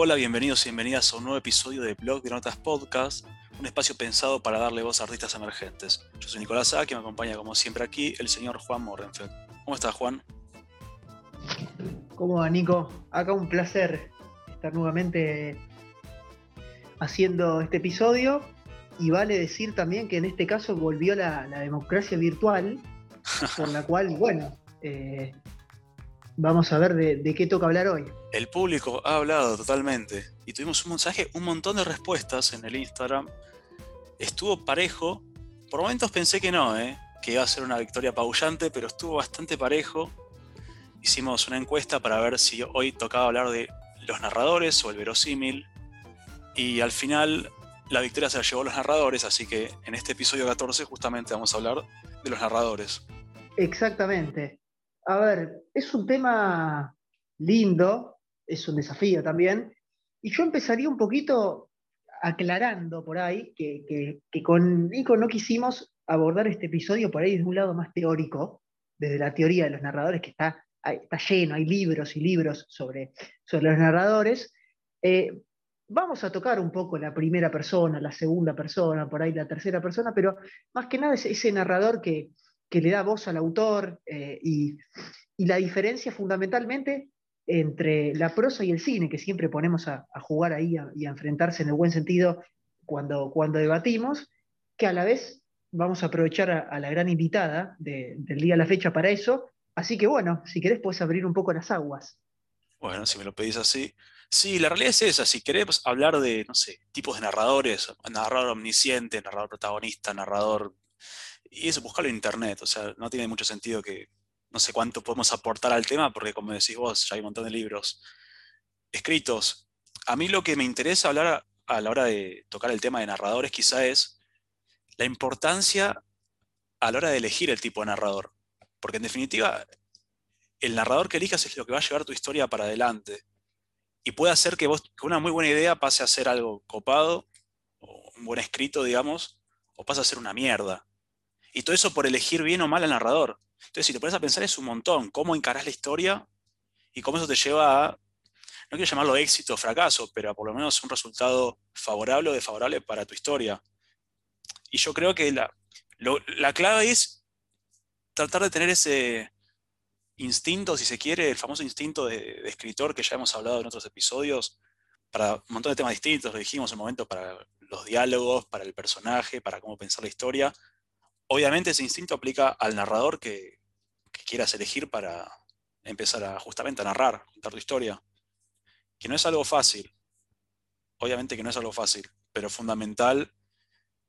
Hola, bienvenidos y bienvenidas a un nuevo episodio de Blog de Notas Podcast, un espacio pensado para darle voz a artistas emergentes. Yo soy Nicolás A, que me acompaña como siempre aquí el señor Juan Morrenfeld. ¿Cómo estás, Juan? ¿Cómo va, Nico? Acá un placer estar nuevamente haciendo este episodio y vale decir también que en este caso volvió la, democracia virtual, por la cual, bueno, eh, vamos a ver de, qué toca hablar hoy. El público ha hablado totalmente y tuvimos un mensaje, un montón de respuestas en el Instagram. Estuvo parejo. Por momentos pensé que no, ¿eh? que iba a ser una victoria apabullante, pero estuvo bastante parejo. Hicimos una encuesta para ver si hoy tocaba hablar de los narradores o el verosímil. Y al final la victoria se la llevó a los narradores, así que en este episodio 14 justamente vamos a hablar de los narradores. Exactamente. A ver, es un tema lindo, es un desafío también, y yo empezaría un poquito aclarando por ahí que, con Nico no quisimos abordar este episodio por ahí desde un lado más teórico, desde la teoría de los narradores, que está, está lleno, hay libros y libros sobre, sobre los narradores, eh, vamos a tocar un poco la primera persona, la segunda persona, por ahí la tercera persona, pero más que nada es ese narrador que, le da voz al autor eh, y, la diferencia fundamentalmente entre la prosa y el cine, que siempre ponemos a, jugar ahí y a enfrentarse en el buen sentido cuando, cuando debatimos, que a la vez vamos a aprovechar a, la gran invitada del día a la fecha para eso. Así que bueno, si querés puedes abrir un poco las aguas. Bueno, si me lo pedís así. Sí, la realidad es esa. Si querés hablar de, no sé, tipos de narradores, narrador omnisciente, narrador protagonista, narrador. Y eso, buscarlo en internet. O sea, no tiene mucho sentido que. No sé cuánto podemos aportar al tema, porque como decís vos, ya hay un montón de libros escritos. A mí lo que me interesa hablar a, la hora de tocar el tema de narradores, quizá es la importancia a la hora de elegir el tipo de narrador. Porque en definitiva, el narrador que elijas es lo que va a llevar tu historia para adelante y puede hacer que, vos, una muy buena idea pase a ser algo copado, o un buen escrito, digamos, o pase a ser una mierda. Y todo eso por elegir bien o mal al narrador. Entonces, si te pones a pensar, es un montón cómo encarás la historia y cómo eso te lleva a, no quiero llamarlo éxito o fracaso, pero a por lo menos un resultado favorable o desfavorable para tu historia. Y yo creo que la, la clave es tratar de tener ese, instinto, si se quiere, el famoso instinto de, escritor que ya hemos hablado en otros episodios, para un montón de temas distintos, lo dijimos en un momento para los diálogos, para el personaje, para cómo pensar la historia. Obviamente ese instinto aplica al narrador que, quieras elegir para empezar a justamente a narrar, contar tu historia. Que no es algo fácil. Obviamente que no es algo fácil, pero fundamental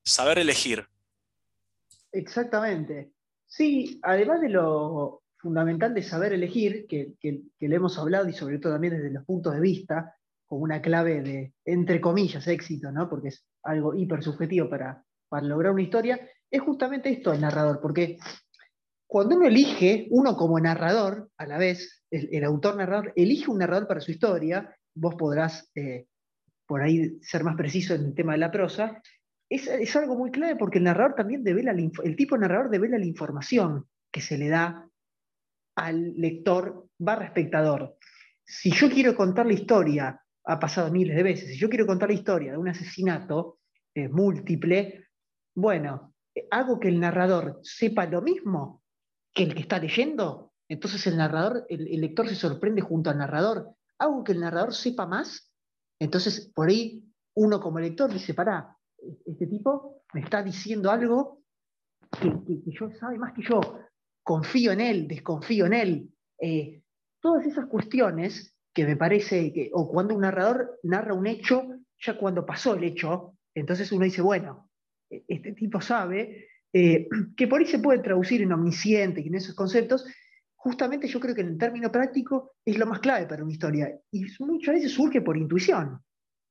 saber elegir. Exactamente. Sí, además de lo, fundamental de saber elegir, que, que, le hemos hablado y sobre todo también desde los puntos de vista, como una clave de, entre comillas, éxito, ¿no? porque es algo hiper subjetivo para lograr una historia, es justamente esto el narrador, porque cuando uno elige, uno como narrador, a la vez, el, autor narrador, elige un narrador para su historia, vos podrás eh, por ahí ser más preciso en el tema de la prosa, es, es algo muy clave porque el narrador también devela, el tipo de narrador devela la información que se le da al lector barra espectador. Si yo quiero contar la historia, ha pasado miles de veces, si yo quiero contar la historia de un asesinato eh, múltiple, bueno, hago que el narrador sepa lo mismo que el que está leyendo, entonces el narrador, el, lector se sorprende junto al narrador. Hago que el narrador sepa más, entonces por ahí uno como lector dice, pará, este tipo me está diciendo algo que, que yo sabe más que yo confío en él, desconfío en él. Eh, todas esas cuestiones que me parece que, o cuando un narrador narra un hecho, ya cuando pasó el hecho, entonces uno dice, bueno, este tipo sabe, eh, que por ahí se puede traducir en omnisciente y en esos conceptos, justamente yo creo que en el término práctico es lo más clave para una historia. Y muchas veces surge por intuición,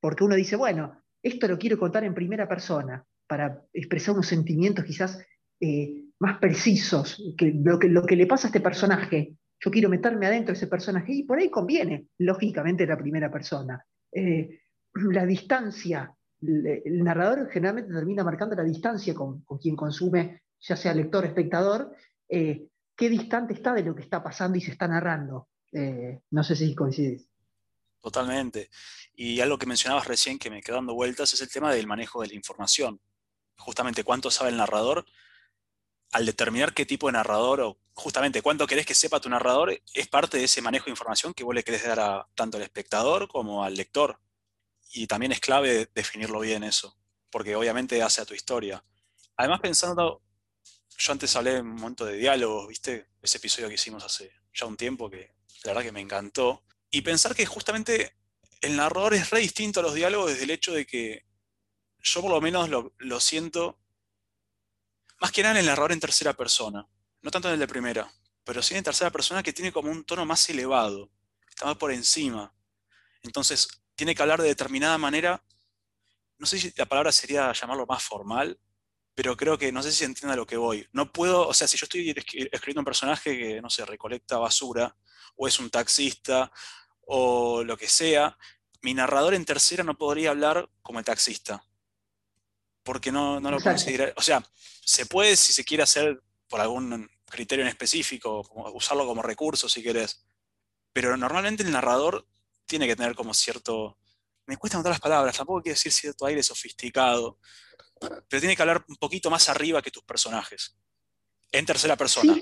porque uno dice, bueno, esto lo quiero contar en primera persona, para expresar unos sentimientos quizás eh, más precisos, que lo, que lo que le pasa a este personaje. Yo quiero meterme adentro de ese personaje y por ahí conviene, lógicamente, la primera persona. Eh, la distancia, el narrador generalmente termina marcando la distancia con, quien consume, ya sea lector o espectador, eh, qué distante está de lo que está pasando y se está narrando. no sé si coincides. Totalmente. Y algo que mencionabas recién que me quedó dando vueltas es el tema del manejo de la información. Justamente cuánto sabe el narrador al determinar qué tipo de narrador o justamente cuánto querés que sepa tu narrador es parte de ese manejo de información que vos le querés dar a, tanto al espectador como al lector. Y también es clave definirlo bien eso, porque obviamente hace a tu historia. Además, pensando, yo antes hablé un momento de diálogos, ¿viste? Ese episodio que hicimos hace ya un tiempo que la verdad que me encantó. Y pensar que justamente el narrador es re distinto a los diálogos desde el hecho de que yo por lo menos lo, siento más que nada en el narrador en tercera persona, no tanto en el de primera, pero sí en tercera persona que tiene como un tono más elevado, está más por encima. Entonces, tiene que hablar de determinada manera, no sé si la palabra sería llamarlo más formal, pero creo que no sé si se entiende a lo que voy. No puedo, o sea, si yo estoy escribiendo un personaje que, no sé, recolecta basura, o es un taxista, o lo que sea, mi narrador en tercera no podría hablar como el taxista. Porque no, no lo considera. O sea, se puede si se quiere hacer por algún criterio en específico, usarlo como recurso si querés. Pero normalmente el narrador tiene que tener como cierto. Me cuesta notar las palabras, tampoco quiero decir cierto aire sofisticado, pero tiene que hablar un poquito más arriba que tus personajes, en tercera persona.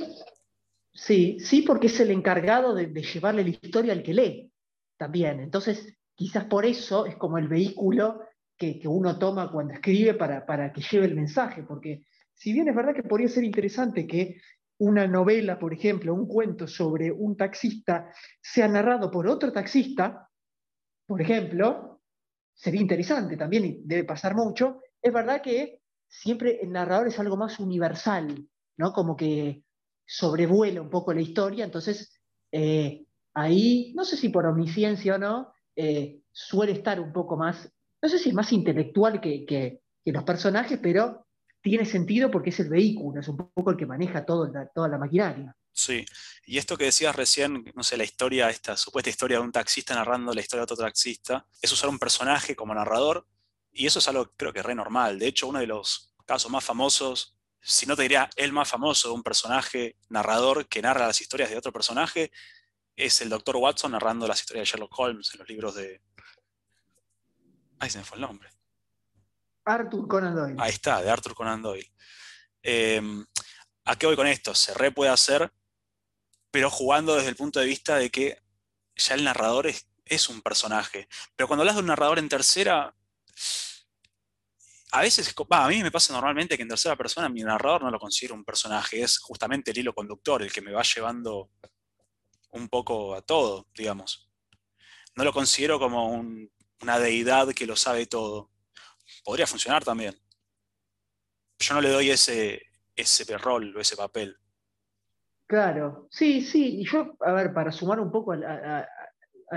Sí, sí, porque es el encargado de, llevarle la historia al que lee también. Entonces, quizás por eso es como el vehículo que, uno toma cuando escribe para, que lleve el mensaje, porque si bien es verdad que podría ser interesante que una novela, por ejemplo, un cuento sobre un taxista sea narrado por otro taxista, por ejemplo, sería interesante también y debe pasar mucho, es verdad que siempre el narrador es algo más universal, ¿no? Como que sobrevuela un poco la historia, entonces eh, ahí, no sé si por omnisciencia o no, eh, suele estar un poco más, no sé si es más intelectual que, los personajes, pero tiene sentido porque es el vehículo, es un poco el que maneja toda la maquinaria. Sí, y esto que decías recién, no sé, la historia, esta supuesta historia de un taxista narrando la historia de otro taxista, es usar un personaje como narrador y eso es algo creo que re normal. De hecho, uno de los casos más famosos, si no te diría el más famoso, un personaje narrador que narra las historias de otro personaje, es el Dr. Watson narrando las historias de Sherlock Holmes en los libros de... Ahí se me fue el nombre. Arthur Conan Doyle. Ahí está, de Arthur Conan Doyle. Em, ¿A qué voy con esto? Se re puede hacer, pero jugando desde el punto de vista de que ya el narrador es, es un personaje. Pero cuando hablas de un narrador en tercera, a veces, a mí me pasa normalmente que en tercera persona mi narrador no lo considero un personaje, es justamente el hilo conductor, el que me va llevando un poco a todo, digamos. No lo considero como una deidad que lo sabe todo. Podría funcionar también. Yo no le doy ese, ese rol o ese papel. Claro, sí, sí. Y yo, a ver, para sumar un poco a,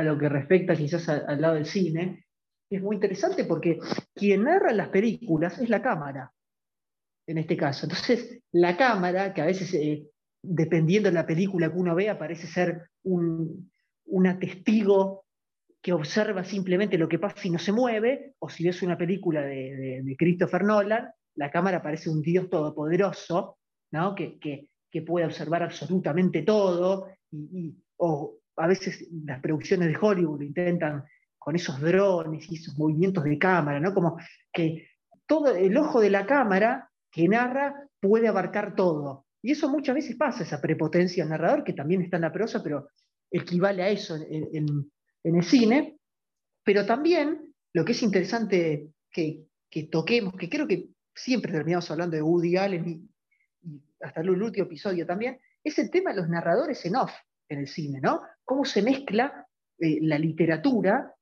lo que respecta quizás al lado del cine, es muy interesante porque quien narra las películas es la cámara, en este caso. Entonces, la cámara, que a veces, eh, dependiendo de la película que uno vea, parece ser un, una testigo que observa simplemente lo que pasa y no se mueve, o si ves una película de, Christopher Nolan, la cámara parece un dios todopoderoso, ¿no? que, puede observar absolutamente todo, y, o a veces las producciones de Hollywood intentan con esos drones y esos movimientos de cámara, ¿no? Como que todo el ojo de la cámara que narra puede abarcar todo. Y eso muchas veces pasa, esa prepotencia del narrador, que también está en la prosa, pero equivale a eso en, el cine. Pero también lo que es interesante que, toquemos, que creo que siempre terminamos hablando de Woody Allen y, hasta el último episodio también, es el tema de los narradores en off en el cine, ¿no? Cómo se mezcla eh, la literatura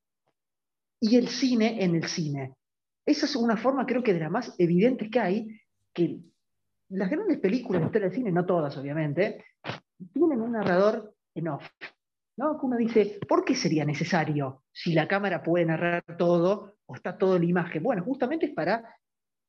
y el cine en el cine. Esa es una forma, creo que de las más evidentes que hay, que las grandes películas de cine, no todas obviamente, tienen un narrador en off. ¿No? Que uno dice, ¿por qué sería necesario si la cámara puede narrar todo o está todo en la imagen? Bueno, justamente es para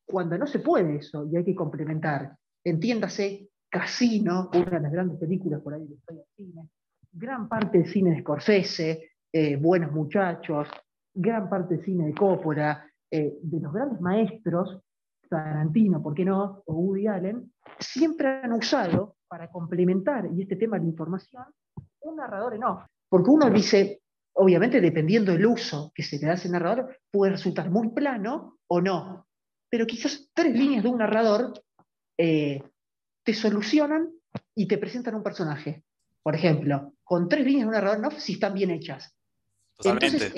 cuando no se puede eso y hay que complementar. Entiéndase, Casino, una de las grandes películas por ahí de historia del cine, gran parte del cine de Scorsese, eh, Buenos Muchachos, gran parte del cine de Coppola, eh, de los grandes maestros, Tarantino, ¿por qué no? O Woody Allen, siempre han usado para complementar, y este tema de la información, un narrador en off. Porque uno dice, obviamente dependiendo del uso que se le da a ese narrador, puede resultar muy plano o no. Pero quizás tres líneas de un narrador eh, te solucionan y te presentan un personaje. Por ejemplo, con tres líneas de un narrador no, si están bien hechas. Entonces,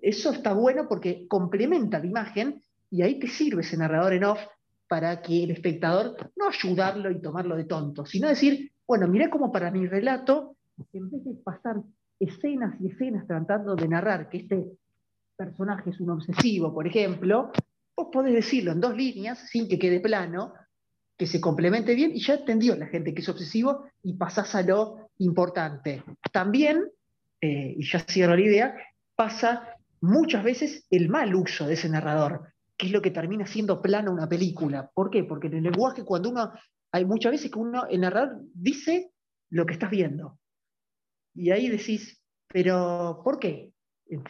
eso está bueno porque complementa la imagen y ahí te sirve ese narrador en off para que el espectador no ayudarlo y tomarlo de tonto, sino decir, bueno, mirá cómo para mi relato, en vez de pasar escenas y escenas tratando de narrar que este personaje es un obsesivo, por ejemplo, vos podés decirlo en dos líneas sin que quede plano, que se complemente bien y ya entendió la gente que es obsesivo y pasás a lo importante. También, eh, y ya cierro la idea, pasa muchas veces el mal uso de ese narrador, que es lo que termina siendo plano una película. ¿Por qué? Porque en el lenguaje cuando uno, hay muchas veces que uno, el narrador dice lo que estás viendo. Y ahí decís, pero ¿por qué?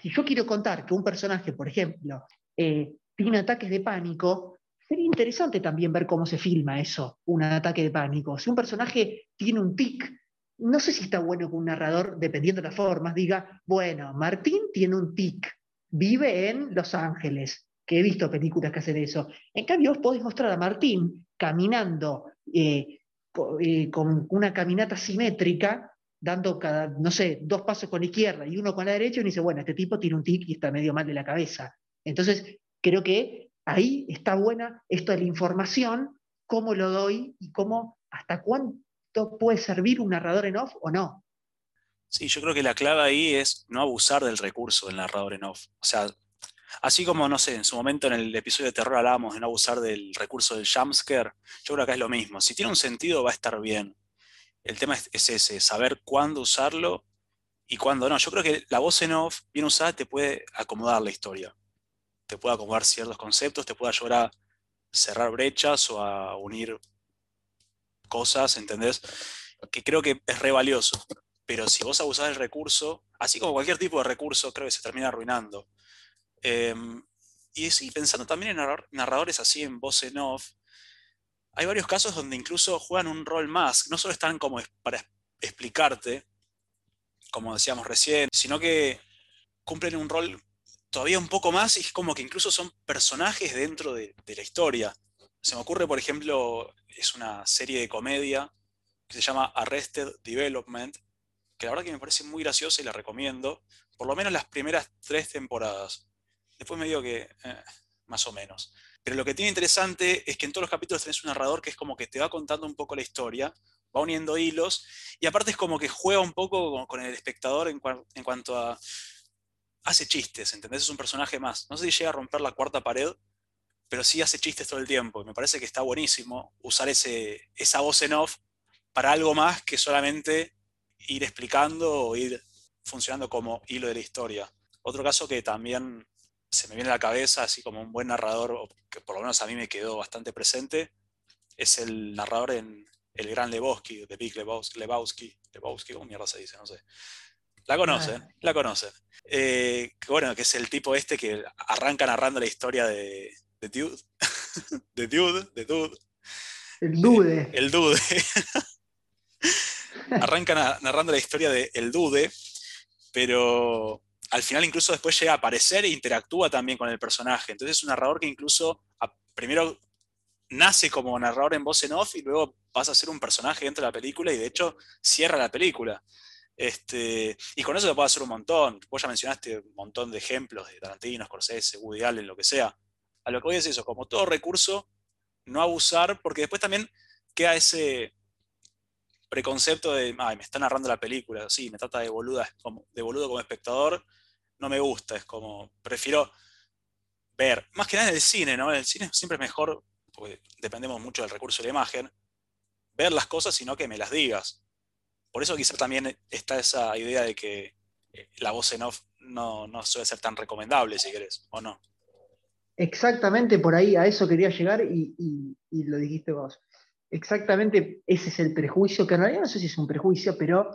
Si yo quiero contar que un personaje, por ejemplo, eh, tiene ataques de pánico, sería interesante también ver cómo se filma eso, un ataque de pánico. Si un personaje tiene un tic, no sé si está bueno que un narrador, dependiendo de las formas, diga, bueno, Martín tiene un tic, vive en Los Ángeles, que he visto películas que hacen eso. En cambio, vos podés mostrar a Martín caminando eh, eh, con una caminata simétrica, dando cada, no sé, dos pasos con la izquierda y uno con la derecha, y uno dice, bueno, este tipo tiene un tic y está medio mal de la cabeza. Entonces, creo que ahí está buena esto de la información, cómo lo doy y cómo, hasta cuánto puede servir un narrador en off o no. Sí, yo creo que la clave ahí es no abusar del recurso del narrador en off. O sea, así como, no sé, en su momento en el episodio de terror hablábamos de no abusar del recurso del jumpscare, yo creo que acá es lo mismo. Si tiene un sentido va a estar bien. El tema es, ese, saber cuándo usarlo y cuándo no. Yo creo que la voz en off, bien usada, te puede acomodar la historia. Te puede acomodar ciertos conceptos, te puede ayudar a cerrar brechas o a unir cosas, ¿entendés? Que creo que es re valioso. Pero si vos abusás del recurso, así como cualquier tipo de recurso, creo que se termina arruinando. Em, y pensando también en narradores así en voz en off, hay varios casos donde incluso juegan un rol más. No solo están como para explicarte, como decíamos recién, sino que cumplen un rol todavía un poco más y es como que incluso son personajes dentro de, de la historia. Se me ocurre, por ejemplo, es una serie de comedia que se llama Arrested Development, que la verdad que me parece muy graciosa y la recomiendo, por lo menos las primeras tres temporadas. Después me digo que eh, más o menos. Pero lo que tiene interesante es que en todos los capítulos tenés un narrador que es como que te va contando un poco la historia, va uniendo hilos, y aparte es como que juega un poco con, el espectador en, cuanto a... Hace chistes, ¿entendés? Es un personaje más. No sé si llega a romper la cuarta pared, pero sí hace chistes todo el tiempo. Y me parece que está buenísimo usar ese, esa voz en off para algo más que solamente ir explicando o ir funcionando como hilo de la historia. Otro caso que también se me viene a la cabeza, así como un buen narrador, que por lo menos a mí me quedó bastante presente, es el narrador en El Gran Lebowski, de Big Lebowski, Lebowski, Lebowski, ¿cómo mierda se dice? No sé. La conocen, ah. la conocen. Eh, bueno, que es el tipo este que arranca narrando la historia de, de Dude, de Dude, de Dude. El Dude. el Dude. arranca narrando la historia de El Dude, pero al final incluso después llega a aparecer e interactúa también con el personaje. Entonces es un narrador que incluso primero nace como narrador en voz en off y luego pasa a ser un personaje dentro de la película y de hecho cierra la película. Este, y con eso se puede hacer un montón. Vos ya mencionaste un montón de ejemplos de Tarantino, Scorsese, Woody Allen, lo que sea. A lo que voy es eso, como todo recurso, no abusar, porque después también queda ese, preconcepto de, ay, me está narrando la película, sí, me trata de, boluda, como, de boludo como espectador, no me gusta, es como, prefiero ver, más que nada en el cine, ¿no? En el cine siempre es mejor, porque dependemos mucho del recurso de la imagen, ver las cosas, sino que me las digas. Por eso quizá también está esa idea de que eh, la voz en off no, no suele ser tan recomendable, si querés, ¿o no? Exactamente por ahí, a eso quería llegar y lo dijiste vos exactamente ese es el prejuicio, que en realidad no sé si es un prejuicio, pero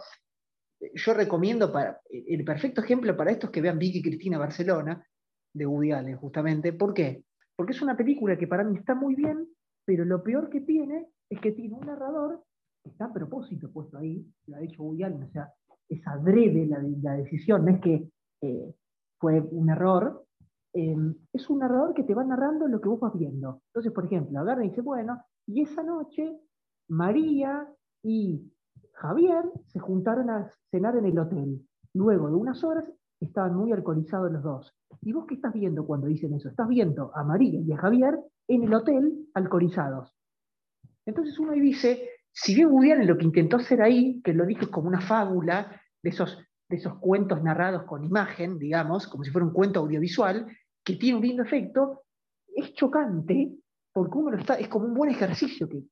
yo recomiendo para, el perfecto ejemplo para esto es que vean Vicky Cristina Barcelona, de Woody Allen, justamente. ¿Por qué? Porque es una película que para mí está muy bien, pero lo peor que tiene es que tiene un narrador que está a propósito puesto ahí, lo ha hecho Woody Allen, o sea, es adrede la, decisión, no es que eh, fue un error, eh, es un narrador que te va narrando lo que vos vas viendo. Entonces, por ejemplo, agarra y dice, bueno, y esa noche María y Javier se juntaron a cenar en el hotel. Luego de unas horas estaban muy alcoholizados los dos. ¿Y vos qué estás viendo cuando dicen eso? Estás viendo a María y a Javier en el hotel alcoholizados. Entonces uno ahí dice, si bien Woody lo que intentó hacer ahí, que lo dijo como una fábula de esos, de esos cuentos narrados con imagen, digamos, como si fuera un cuento audiovisual, que tiene un lindo efecto, es chocante porque uno lo está, es como un buen ejercicio que,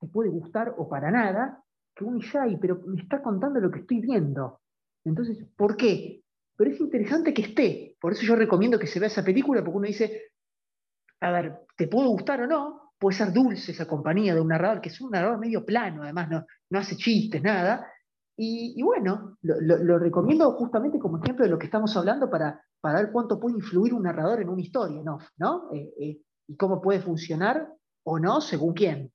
te puede gustar o para nada, que uno dice, ay, pero me está contando lo que estoy viendo. Entonces, ¿por qué? Pero es interesante que esté. Por eso yo recomiendo que se vea esa película, porque uno dice, a ver, ¿te puede gustar o no? Puede ser dulce esa compañía de un narrador, que es un narrador medio plano, además no, no hace chistes, nada. Y, bueno, lo, recomiendo justamente como ejemplo de lo que estamos hablando para, para ver cuánto puede influir un narrador en una historia, ¿no? ¿no? Eh, eh, y cómo puede funcionar o no según quién.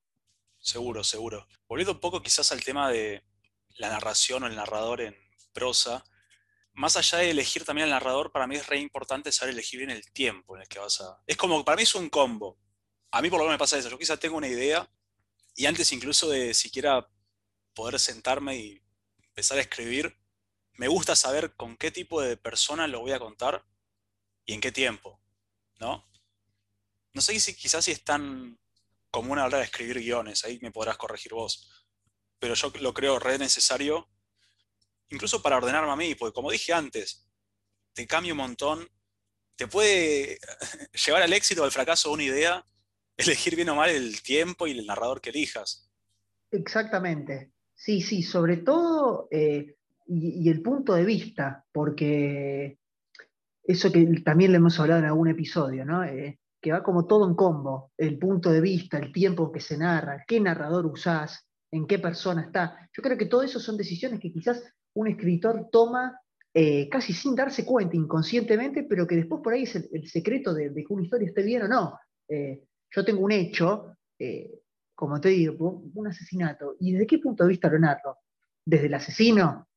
Seguro, seguro. Volviendo un poco quizás al tema de la narración o el narrador en prosa, más allá de elegir también al narrador, para mí es re importante saber elegir bien el tiempo en el que vas a... Es como, para mí es un combo. A mí por lo menos me pasa eso. Yo quizás tengo una idea y antes incluso de siquiera poder sentarme y empezar a escribir, me gusta saber con qué tipo de persona lo voy a contar y en qué tiempo, ¿no? No sé si quizás si es tan común hora de escribir guiones, ahí me podrás corregir vos, pero yo lo creo re necesario, incluso para ordenarme a mí, porque como dije antes, te cambia un montón, te puede llevar al éxito o al fracaso una idea, elegir bien o mal el tiempo y el narrador que elijas. Exactamente, sí, sí, sobre todo, eh, y, el punto de vista, porque eso que también le hemos hablado en algún episodio, ¿no? Eh, que va como todo en combo, el punto de vista, el tiempo que se narra, qué narrador usás, en qué persona está. Yo creo que todo eso son decisiones que quizás un escritor toma eh, casi sin darse cuenta, inconscientemente, pero que después por ahí es el, secreto de, que una historia esté bien o no. Eh, yo tengo un hecho, eh, como te digo, un asesinato, ¿y desde qué punto de vista lo narro? ¿Desde el asesino?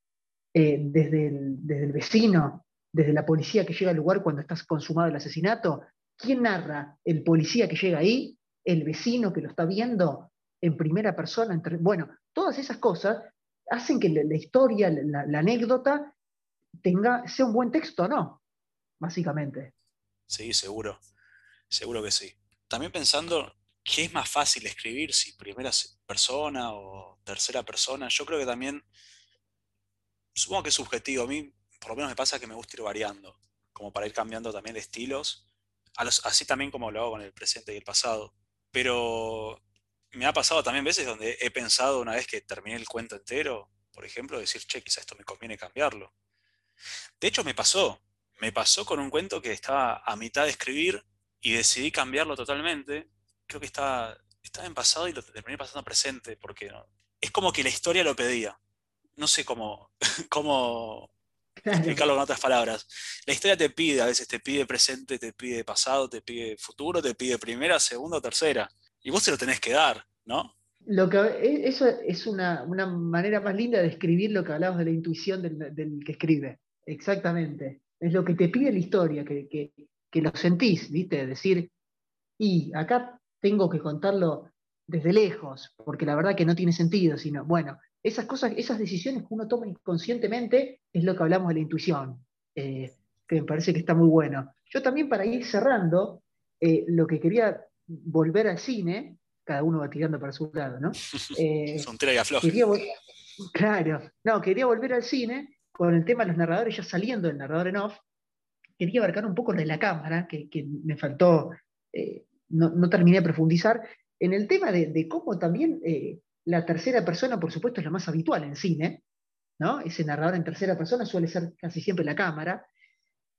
desde, el, desde el vecino? ¿Desde la policía que llega al lugar cuando está consumado el asesinato? ¿Quién narra? ¿El policía que llega ahí? ¿El vecino que lo está viendo en primera persona? Bueno, todas esas cosas hacen que la, historia, la, anécdota, tenga, sea un buen texto no, básicamente. Sí, seguro. Seguro que sí. También pensando, ¿qué es más fácil escribir? Si primera persona o tercera persona. Yo creo que también, supongo que es subjetivo. A mí, por lo menos me pasa que me gusta ir variando, como para ir cambiando también de estilos así también como lo hago con el presente y el pasado. Pero me ha pasado también veces donde he pensado una vez que terminé el cuento entero, por ejemplo, decir, che, quizá esto me conviene cambiarlo. De hecho, me pasó. Me pasó con un cuento que estaba a mitad de escribir y decidí cambiarlo totalmente. Creo que estaba, estaba en pasado y lo terminé pasando presente, porque es como que la historia lo pedía. No sé cómo, cómo explicarlo con otras palabras. La historia te pide, a veces te pide presente, te pide pasado, te pide futuro, te pide primera, segunda o tercera. Y vos se lo tenés que dar, ¿no? Lo que, e, eso es una, manera más linda de escribir lo que hablamos de la intuición del, que escribe. Exactamente. Es lo que te pide la historia, que, que lo sentís, ¿viste? Decir, y acá tengo que contarlo desde lejos, porque la verdad que no tiene sentido, sino, bueno, esas cosas, esas decisiones que uno toma inconscientemente es lo que hablamos de la intuición, eh, que me parece que está muy bueno. Yo también para ir cerrando, eh, lo que quería volver al cine, cada uno va tirando para su lado, ¿no? Eh, Son quería, Claro, no, quería volver al cine con el tema de los narradores ya saliendo del narrador en off, quería abarcar un poco de la cámara, que, me faltó, no, terminé de profundizar, en el tema de, cómo también la tercera persona, por supuesto, es la más habitual en cine, ¿no? Ese narrador en tercera persona suele ser casi siempre la cámara,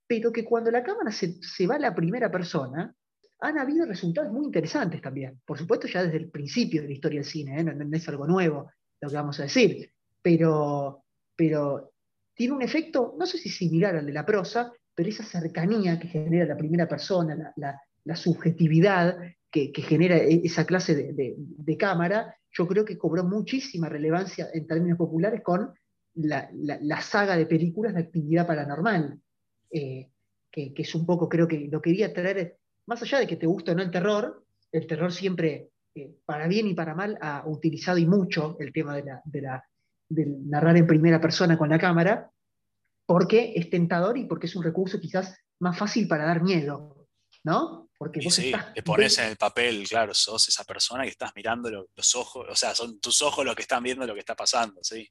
pero que cuando la cámara se, va a la primera persona, han habido resultados muy interesantes también. Por supuesto, ya desde el principio de la historia del cine, ¿eh? no, es algo nuevo lo que vamos a decir, pero, pero tiene un efecto, no sé si similar al de la prosa, pero esa cercanía que genera la primera persona, la, subjetividad que, genera e, esa clase de cámara, yo creo que cobró muchísima relevancia en términos populares con la, saga de películas de actividad paranormal, eh, que, es un poco, creo que lo quería traer, más allá de que te guste o no el terror, el terror siempre, eh, para bien y para mal, ha utilizado y mucho el tema de, la, de, la, de narrar en primera persona con la cámara, porque es tentador y porque es un recurso quizás más fácil para dar miedo, ¿no? Porque vos sí, te pones en el papel, claro, sos esa persona que estás mirando los ojos, o sea, son tus ojos los que están viendo lo que está pasando, ¿sí?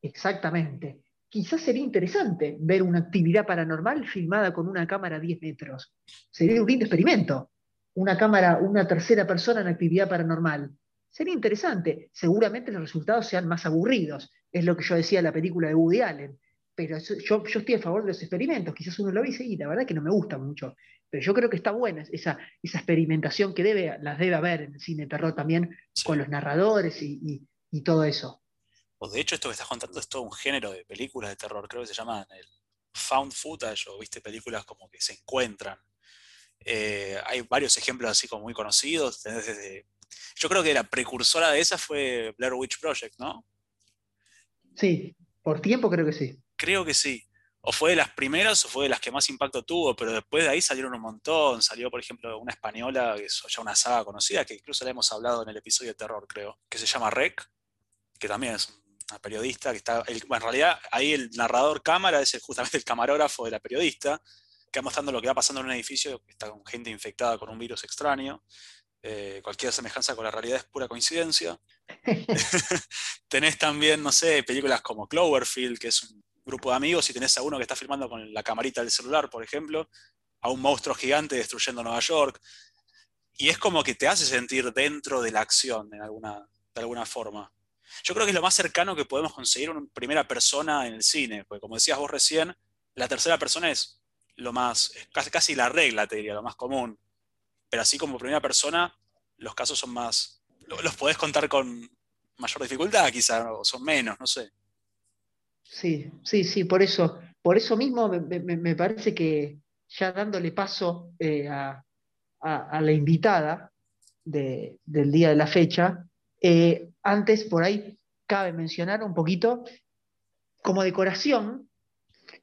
Exactamente. Quizás sería interesante ver una actividad paranormal filmada con una cámara a 10 metros. Sería un lindo experimento. Una cámara, una tercera persona en actividad paranormal. Sería interesante. Seguramente los resultados sean más aburridos. Es lo que yo decía en la película de Woody Allen. Pero yo, yo estoy a favor de los experimentos. Quizás uno lo dice y la verdad que no me gusta mucho. Pero yo creo que está buena esa, esa experimentación que debe, las debe haber en el cine terror también con los narradores y todo eso o de hecho esto que estás contando es todo un género de películas de terror, creo que se llaman el found footage o viste películas como que se encuentran. Eh, hay varios ejemplos así como muy conocidos. yo creo que la precursora de esa fue Blair Witch Project, ¿no? Sí, por tiempo creo que sí. Creo que sí. O fue de las primeras o fue de las que más impacto tuvo, pero después de ahí salieron un montón. Salió, por ejemplo, una española, que es ya una saga conocida, que incluso la hemos hablado en el episodio de terror, creo, que se llama Rec, que también es un una periodista que está, en realidad ahí el narrador cámara es justamente el camarógrafo de la periodista, que va mostrando lo que va pasando en un edificio que está con gente infectada con un virus extraño. Eh, cualquier semejanza con la realidad es pura coincidencia. tenés también, no sé, películas como Cloverfield, que es un grupo de amigos, y tenés a uno que está filmando con la camarita del celular, por ejemplo, a un monstruo gigante destruyendo Nueva York. Y es como que te hace sentir dentro de la acción en alguna, de alguna forma. Yo creo que es lo más cercano que podemos conseguir una primera persona en el cine, porque como decías vos recién, la tercera persona es lo más, casi, casi la regla, te diría, lo más común. Pero así como primera persona, los casos son más, los podés contar con mayor dificultad quizá, o son menos, no sé. Sí, sí, sí, por eso, por eso mismo me, parece que ya dándole paso eh, a, la invitada del día de la fecha, eh, antes, por ahí, cabe mencionar un poquito como decoración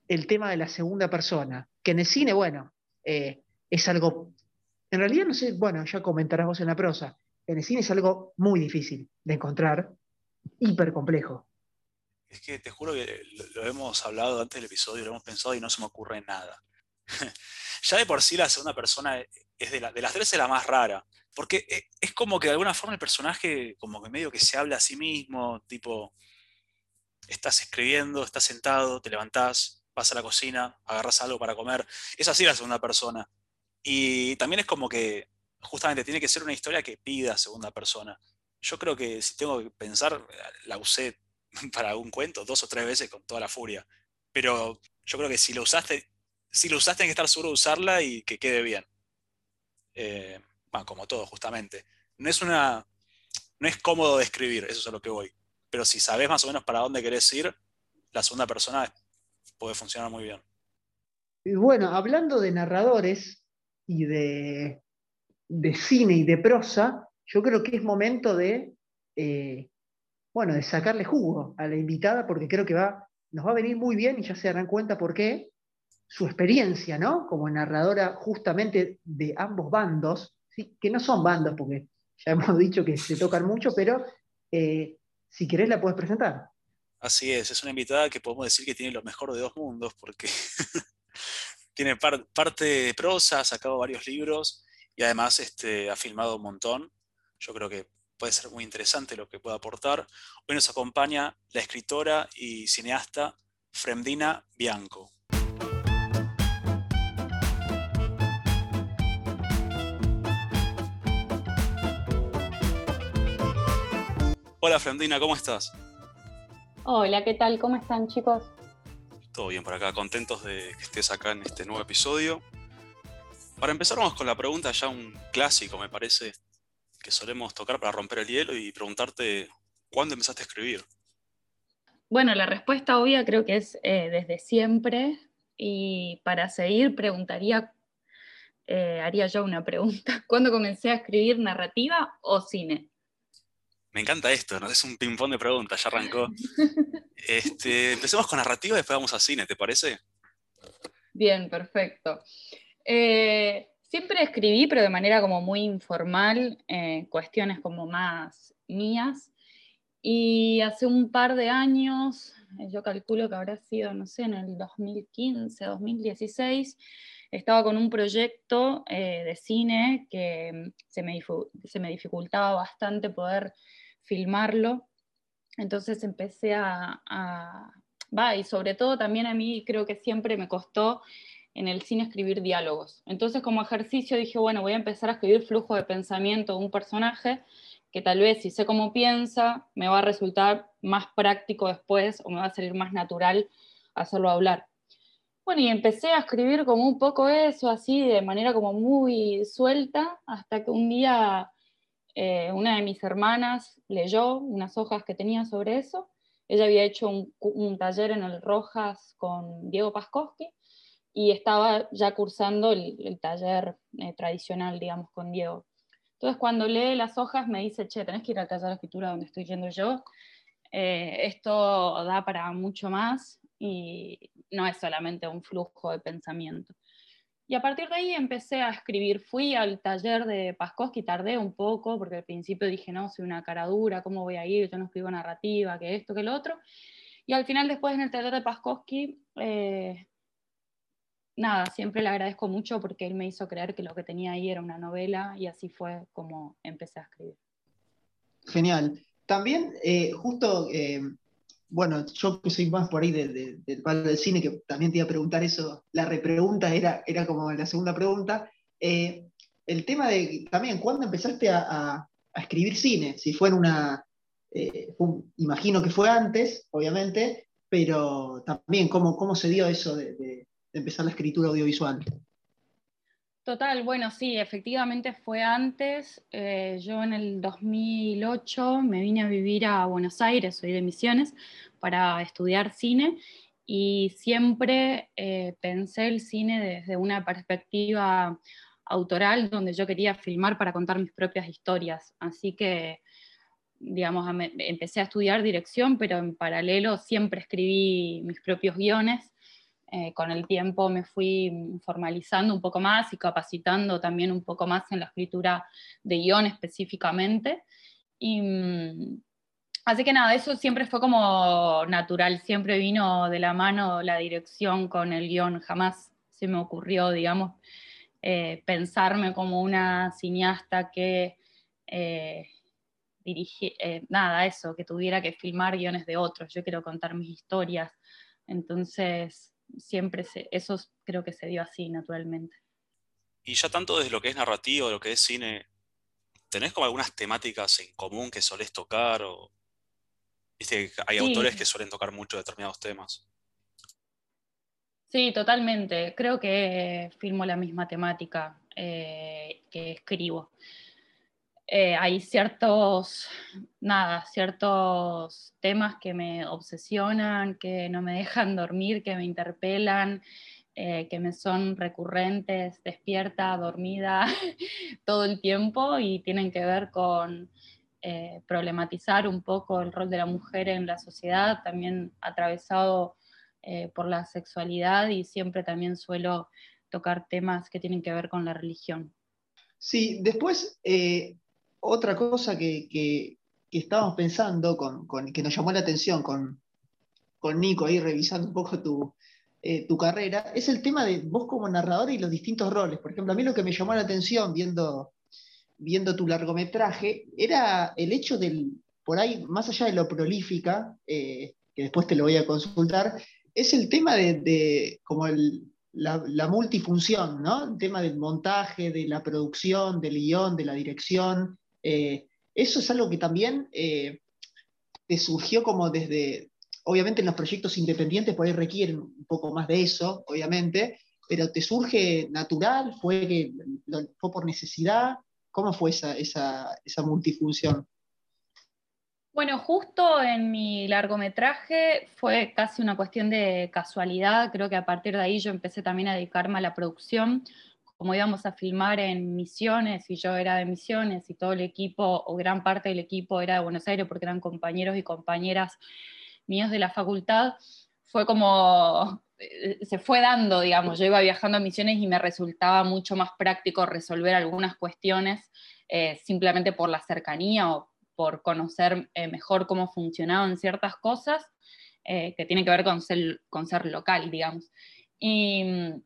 el tema de la segunda persona, que en el cine, bueno, eh, es algo, en realidad no sé, bueno, ya comentarás vos en la prosa, en el cine es algo muy difícil de encontrar, hiper complejo. Es que te juro que lo, hemos hablado antes del episodio, lo hemos pensado y no se me ocurre nada. ya de por sí la segunda persona es de, las tres es la más rara. Porque eh, es como que de alguna forma el personaje, como que medio que se habla a sí mismo, tipo, estás escribiendo, estás sentado, te levantás, vas a la cocina, agarras algo para comer. Es así la segunda persona. Y también es como que justamente tiene que ser una historia que pida segunda persona. Yo creo que si tengo que pensar, la usé para algún cuento dos o tres veces con toda la furia. Pero yo creo que si lo usaste, si lo usaste, hay que estar seguro de usarla y que quede bien. Eh, como todo, justamente. No es una. No es cómodo de escribir, eso es a lo que voy. Pero si sabes más o menos para dónde querés ir, la segunda persona puede funcionar muy bien. Y bueno, hablando de narradores y de, de cine y de prosa, yo creo que es momento de, eh, bueno, de sacarle jugo a la invitada, porque creo que va, nos va a venir muy bien y ya se darán cuenta por qué, su experiencia, ¿no? Como narradora justamente de ambos bandos, que no son bandas, porque ya hemos dicho que se tocan mucho, pero eh, si querés la puedes presentar. Así es, es una invitada que podemos decir que tiene lo mejor de dos mundos, porque tiene parte de prosa, ha sacado varios libros y además este, ha filmado un montón. Yo creo que puede ser muy interesante lo que pueda aportar. Hoy nos acompaña la escritora y cineasta Fremdina Bianco. Hola Fremdina, ¿cómo estás? Hola, ¿qué tal? ¿Cómo están chicos? Todo bien por acá, contentos de que estés acá en este nuevo episodio. Para empezar vamos con la pregunta ya un clásico, me parece, que solemos tocar para romper el hielo y preguntarte, ¿cuándo empezaste a escribir? Bueno, la respuesta obvia creo que es eh, desde siempre y para seguir preguntaría, eh, haría yo una pregunta, ¿cuándo comencé a escribir narrativa o cine? Me encanta esto, ¿no? Es un ping-pong de preguntas, ya arrancó. Este, empecemos con narrativa y después vamos a cine, ¿te parece? Bien, perfecto. Eh, siempre escribí, pero de manera como muy informal, eh, cuestiones como más mías. Y hace un par de años, eh, yo calculo que habrá sido, no sé, en el 2015, 2016, estaba con un proyecto de cine que mm, se me, se me dificultaba bastante poder filmarlo. Entonces empecé a, va, y sobre todo también a mí creo que siempre me costó en el cine escribir diálogos. Entonces como ejercicio dije, bueno, voy a empezar a escribir flujo de pensamiento de un personaje que tal vez si sé cómo piensa, me va a resultar más práctico después o me va a salir más natural hacerlo hablar. Bueno, y empecé a escribir como un poco eso, así de manera como muy suelta, hasta que un día eh, una de mis hermanas leyó unas hojas que tenía sobre eso. Ella había hecho un, taller en el Rojas con Diego Paskowski y estaba ya cursando el, taller eh, tradicional, digamos, con Diego. Entonces, cuando lee las hojas, me dice, che, tenés que ir al taller de escritura donde estoy yendo yo. Eh, esto da para mucho más y no es solamente un flujo de pensamiento. Y a partir de ahí empecé a escribir. Fui al taller de Paskowski, tardé un poco, porque al principio dije, no, soy una cara dura, ¿cómo voy a ir? Yo no escribo narrativa, que esto, que lo otro. Y al final, después en el taller de Paskowski, eh, nada, siempre le agradezco mucho porque él me hizo creer que lo que tenía ahí era una novela y así fue como empecé a escribir. Genial. También, eh, justo eh, bueno, yo que soy más por ahí del palo del cine, que también te iba a preguntar eso, la repregunta era, era como la segunda pregunta. Eh, el tema de también, ¿cuándo empezaste a, escribir cine? Si fue en una, imagino que fue antes, obviamente, pero también, ¿cómo, cómo se dio eso de empezar la escritura audiovisual? Total, bueno, sí, efectivamente fue antes. Eh, yo en el 2008 me vine a vivir a Buenos Aires, soy de Misiones, para estudiar cine y siempre eh, pensé el cine desde una perspectiva autoral donde yo quería filmar para contar mis propias historias. Así que, digamos, empecé a estudiar dirección, pero en paralelo siempre escribí mis propios guiones eh, con el tiempo me fui formalizando un poco más y capacitando también un poco más en la escritura de guion específicamente. Y, mm, así que nada, eso siempre fue como natural, siempre vino de la mano la dirección con el guion, jamás se me ocurrió, digamos, eh, pensarme como una cineasta que eh, dirige, nada, eso, que tuviera que filmar guiones de otros, yo quiero contar mis historias. Entonces, siempre eso creo que se dio así naturalmente. Y ya tanto desde lo que es narrativo, lo que es cine, ¿tenés como algunas temáticas en común que solés tocar? O... hay autores que suelen tocar mucho determinados temas. Sí, totalmente. Creo que filmo la misma temática eh, que escribo. Eh, hay ciertos, nada, ciertos temas que me obsesionan, que no me dejan dormir, que me interpelan, eh, que me son recurrentes, despierta, dormida, todo el tiempo y tienen que ver con eh, problematizar un poco el rol de la mujer en la sociedad, también atravesado por la sexualidad y siempre también suelo tocar temas que tienen que ver con la religión. Sí, después otra cosa que, que, estábamos pensando, con, que nos llamó la atención con, con Nico, ahí revisando un poco tu, eh, tu carrera, es el tema de vos como narrador y los distintos roles. Por ejemplo, a mí lo que me llamó la atención viendo, viendo tu largometraje era el hecho del, por ahí, más allá de lo prolífica, eh, que después te lo voy a consultar, es el tema de, como la, la, multifunción, ¿no? El tema del montaje, de la producción, del guion, de la dirección, eh, eso es algo que también eh, te surgió como desde, obviamente en los proyectos independientes por ahí requieren un poco más de eso, obviamente, pero te surge natural, fue, que, fue por necesidad, ¿cómo fue esa, esa, esa multifunción? Bueno, justo en mi largometraje fue casi una cuestión de casualidad, creo que a partir de ahí yo empecé también a dedicarme a la producción como íbamos a filmar en Misiones y yo era de Misiones y todo el equipo o gran parte del equipo era de Buenos Aires porque eran compañeros y compañeras míos de la facultad, fue como, eh, se fue dando, digamos, yo iba viajando a Misiones y me resultaba mucho más práctico resolver algunas cuestiones eh, simplemente por la cercanía o por conocer eh, mejor cómo funcionaban ciertas cosas que tienen que ver con ser, con ser local, digamos. Y mm,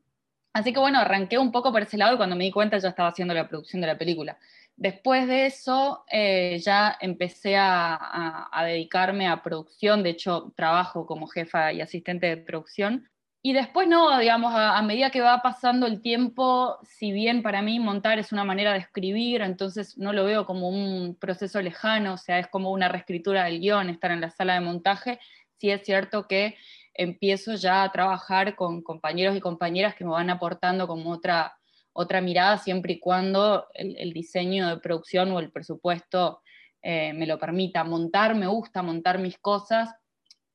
Así que bueno, arranqué un poco por ese lado y cuando me di cuenta ya estaba haciendo la producción de la película. Después de eso eh, ya empecé a, dedicarme a producción, de hecho trabajo como jefa y asistente de producción. Y después no, digamos, a, medida que va pasando el tiempo, si bien para mí montar es una manera de escribir, entonces no lo veo como un proceso lejano, o sea, es como una reescritura del guion, estar en la sala de montaje, sí es cierto que empiezo ya a trabajar con compañeros y compañeras que me van aportando como otra, otra mirada, siempre y cuando el, diseño de producción o el presupuesto eh, me lo permita. Montar, me gusta montar mis cosas,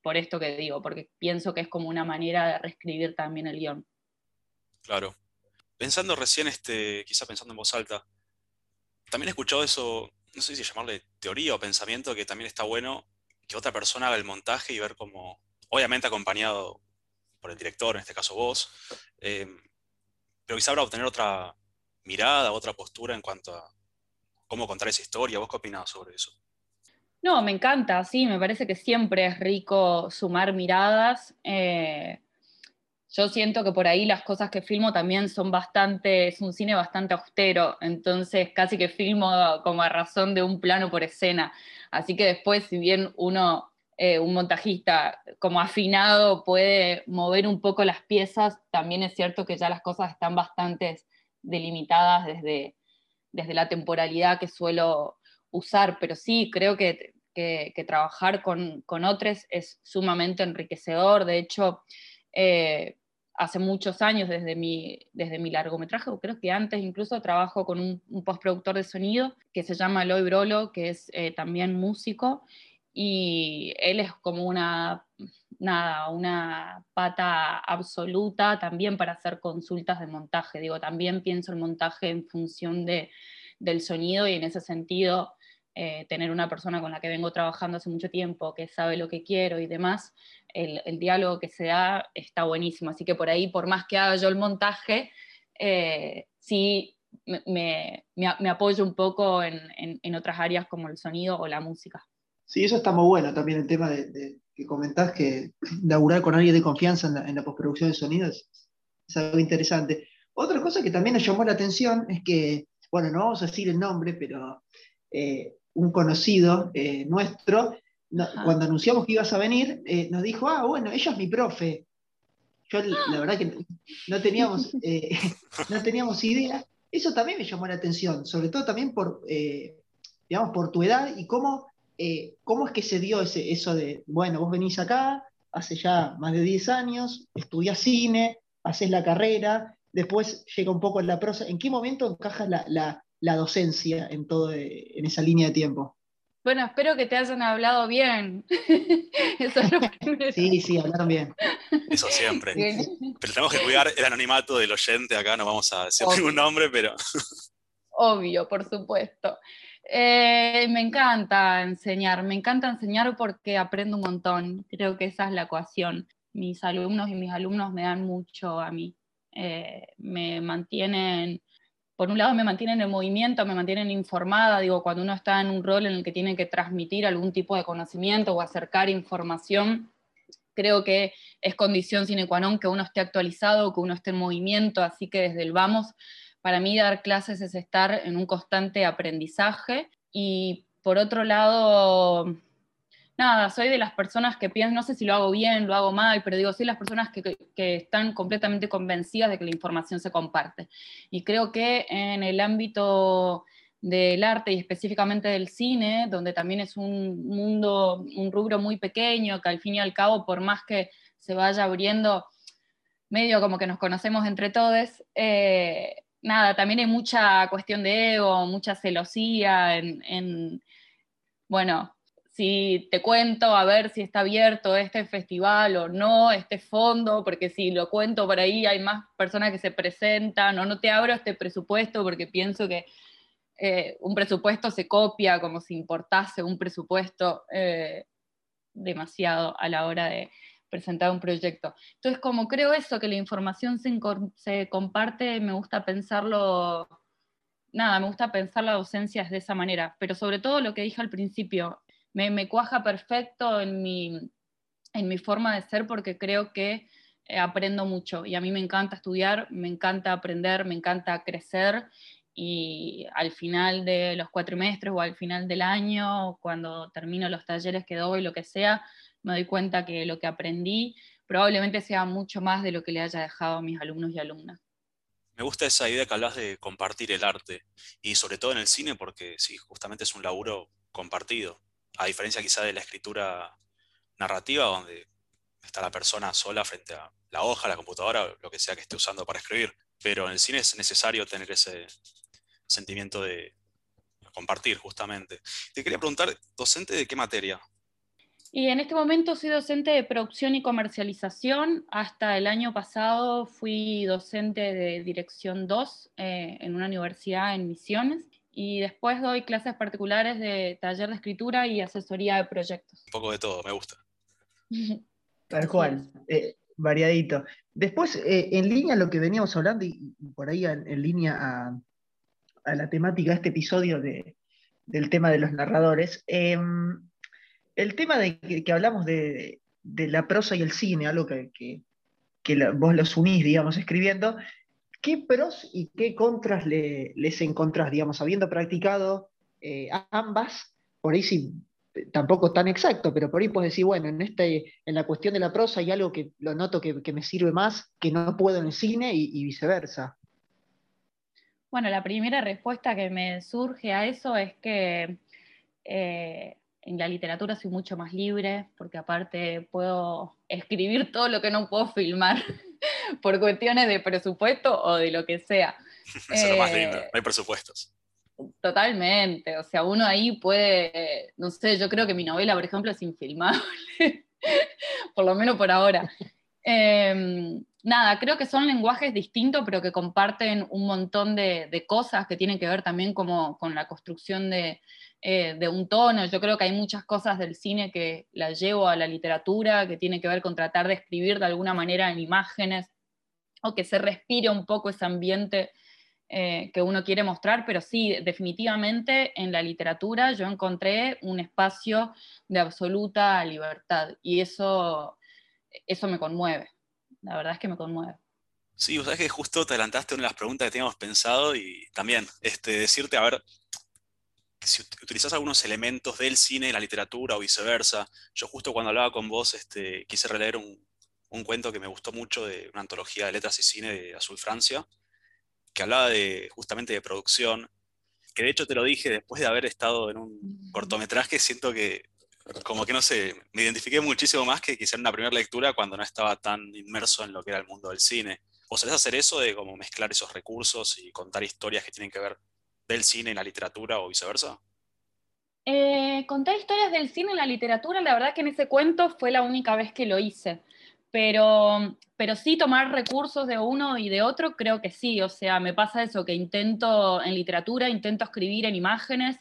por esto que digo, porque pienso que es como una manera de reescribir también el guion. Claro. Pensando recién, este, quizá pensando en voz alta, también he escuchado eso, no sé si llamarle teoría o pensamiento, que también está bueno que otra persona haga el montaje y ver cómo, obviamente acompañado por el director, en este caso vos, eh, pero quizá habrá obtener otra mirada, otra postura en cuanto a cómo contar esa historia. ¿Vos qué opinás sobre eso? No, me encanta, sí, me parece que siempre es rico sumar miradas. Eh, yo siento que por ahí las cosas que filmo también son bastante, es un cine bastante austero, entonces casi que filmo como a razón de un plano por escena. Así que después, si bien uno eh, un montajista como afinado puede mover un poco las piezas, también es cierto que ya las cosas están bastante delimitadas desde, desde la temporalidad que suelo usar, pero sí creo que, trabajar con, otros es sumamente enriquecedor. De hecho, eh, hace muchos años, desde mi, desde mi largometraje, o creo que antes incluso, trabajo con un, postproductor de sonido que se llama Eloy Brolo, que es eh, también músico, y él es como una, nada, una pata absoluta también para hacer consultas de montaje. Digo, también pienso el montaje en función de, del sonido y en ese sentido eh, tener una persona con la que vengo trabajando hace mucho tiempo, que sabe lo que quiero y demás, el, diálogo que se da está buenísimo. Así que por ahí, por más que haga yo el montaje, eh, sí me, apoyo un poco en otras áreas como el sonido o la música. Sí, eso está muy bueno también el tema de, que comentás que laburar con alguien de confianza en la, postproducción de sonidos es, algo interesante. Otra cosa que también nos llamó la atención es que, bueno, no vamos a decir el nombre, pero eh, un conocido eh, nuestro, cuando anunciamos que ibas a venir, eh, nos dijo, ah, bueno, ella es mi profe. Yo la verdad que no teníamos, no teníamos idea. Eso también me llamó la atención, sobre todo también por, digamos, por tu edad y cómo eh, ¿cómo es que se dio ese, eso de, bueno, vos venís acá hace ya más de 10 años, estudias cine, haces la carrera, después llega un poco la prosa, ¿en qué momento encaja la, docencia en, todo, eh, en esa línea de tiempo? Bueno, espero que te hayan hablado bien. Eso es lo primero. Sí, sí, hablaron bien. Eso siempre. Pero tenemos que cuidar el anonimato del oyente acá, no vamos a decir ningún nombre, pero. Obvio, por supuesto. Eh, me encanta enseñar, me encanta enseñar porque aprendo un montón. Creo que esa es la ecuación. Mis alumnos y mis alumnos me dan mucho a mí. Eh, me mantienen, por un lado me mantienen en movimiento, me mantienen informada. Digo, cuando uno está en un rol en el que tiene que transmitir algún tipo de conocimiento o acercar información, creo que es condición sine qua non que uno esté actualizado, que uno esté en movimiento. Así que desde el vamos para mí dar clases es estar en un constante aprendizaje y por otro lado, nada, soy de las personas que piensan, no sé si lo hago bien, lo hago mal, pero digo, soy las personas que, están completamente convencidas de que la información se comparte. Y creo que en el ámbito del arte y específicamente del cine, donde también es un mundo, un rubro muy pequeño, que al fin y al cabo, por más que se vaya abriendo, medio como que nos conocemos entre todos, eh, nada, también hay mucha cuestión de ego, mucha celosía en, bueno, si te cuento a ver si está abierto este festival o no, este fondo, porque si lo cuento por ahí hay más personas que se presentan, o no te abro este presupuesto porque pienso que eh, un presupuesto se copia como si importase un presupuesto eh, demasiado a la hora de presentar un proyecto. Entonces, como creo eso, que la información se, comparte, me gusta pensarlo nada, me gusta pensar la docencia de esa manera, pero sobre todo lo que dije al principio, me, cuaja perfecto en mi, en mi, forma de ser porque creo que eh, aprendo mucho. Y a mí me encanta estudiar, me encanta aprender, me encanta crecer. Y al final de los cuatrimestres o al final del año, cuando termino los talleres que doy, lo que sea, me doy cuenta que lo que aprendí probablemente sea mucho más de lo que le haya dejado a mis alumnos y alumnas. Me gusta esa idea que hablas de compartir el arte y sobre todo en el cine porque sí, justamente es un laburo compartido a diferencia quizá de la escritura narrativa, donde está la persona sola frente a la hoja, la computadora, lo que sea que esté usando para escribir. Pero en el cine es necesario tener ese sentimiento de compartir, justamente. Te quería preguntar, ¿docente de qué materia? Y en este momento soy docente de producción y comercialización. Hasta el año pasado fui docente de dirección 2 eh, en una universidad en Misiones y después doy clases particulares de taller de escritura y asesoría de proyectos. Un poco de todo, me gusta. Tal cual, eh, variadito. Después, eh, en línea a lo que veníamos hablando y, por ahí en, línea a, la temática de este episodio del tema de los narradores, em, el tema de que, hablamos de, la prosa y el cine, algo que, que vos los unís, digamos, escribiendo, ¿Qué pros y qué contras les encontrás, digamos, habiendo practicado eh, ambas? Por ahí sí, tampoco tan exacto, pero por ahí puedes decir, bueno, en, este, en la cuestión de la prosa hay algo que lo noto que, me sirve más, que no puedo en el cine y, viceversa. Bueno, la primera respuesta que me surge a eso es que eh, en la literatura soy mucho más libre, porque aparte puedo escribir todo lo que no puedo filmar. por cuestiones de presupuesto o de lo que sea. Eso es lo más lindo, no hay presupuestos. Totalmente, o sea, uno ahí puede, no sé, yo creo que mi novela, por ejemplo, es infilmable, por lo menos por ahora. Em, nada, creo que son lenguajes distintos, pero que comparten un montón de, cosas que tienen que ver también como con la construcción de, eh, de un tono. Yo creo que hay muchas cosas del cine que las llevo a la literatura, que tiene que ver con tratar de escribir de alguna manera en imágenes, o que se respire un poco ese ambiente eh, que uno quiere mostrar, pero sí, definitivamente en la literatura yo encontré un espacio de absoluta libertad y eso, eso me conmueve, la verdad es que me conmueve. Sí, o sea, que justo te adelantaste una de las preguntas que teníamos pensado y también este, decirte, a ver, si utilizas algunos elementos del cine la literatura o viceversa. Yo justo cuando hablaba con vos este, quise releer un, cuento que me gustó mucho de una antología de letras y cine de Azul Francia, que hablaba de, justamente de producción, que de hecho te lo dije después de haber estado en un cortometraje, siento que como que no sé, me identifiqué muchísimo más que quizá en una primera lectura cuando no estaba tan inmerso en lo que era el mundo del cine. ¿Vos sabés hacer eso de como mezclar esos recursos y contar historias que tienen que ver del cine en la literatura o viceversa? Eh, contar historias del cine en la literatura, la verdad que en ese cuento fue la única vez que lo hice. Pero, pero sí tomar recursos de uno y de otro, creo que sí. O sea, me pasa eso, que intento en literatura, intento escribir en imágenes.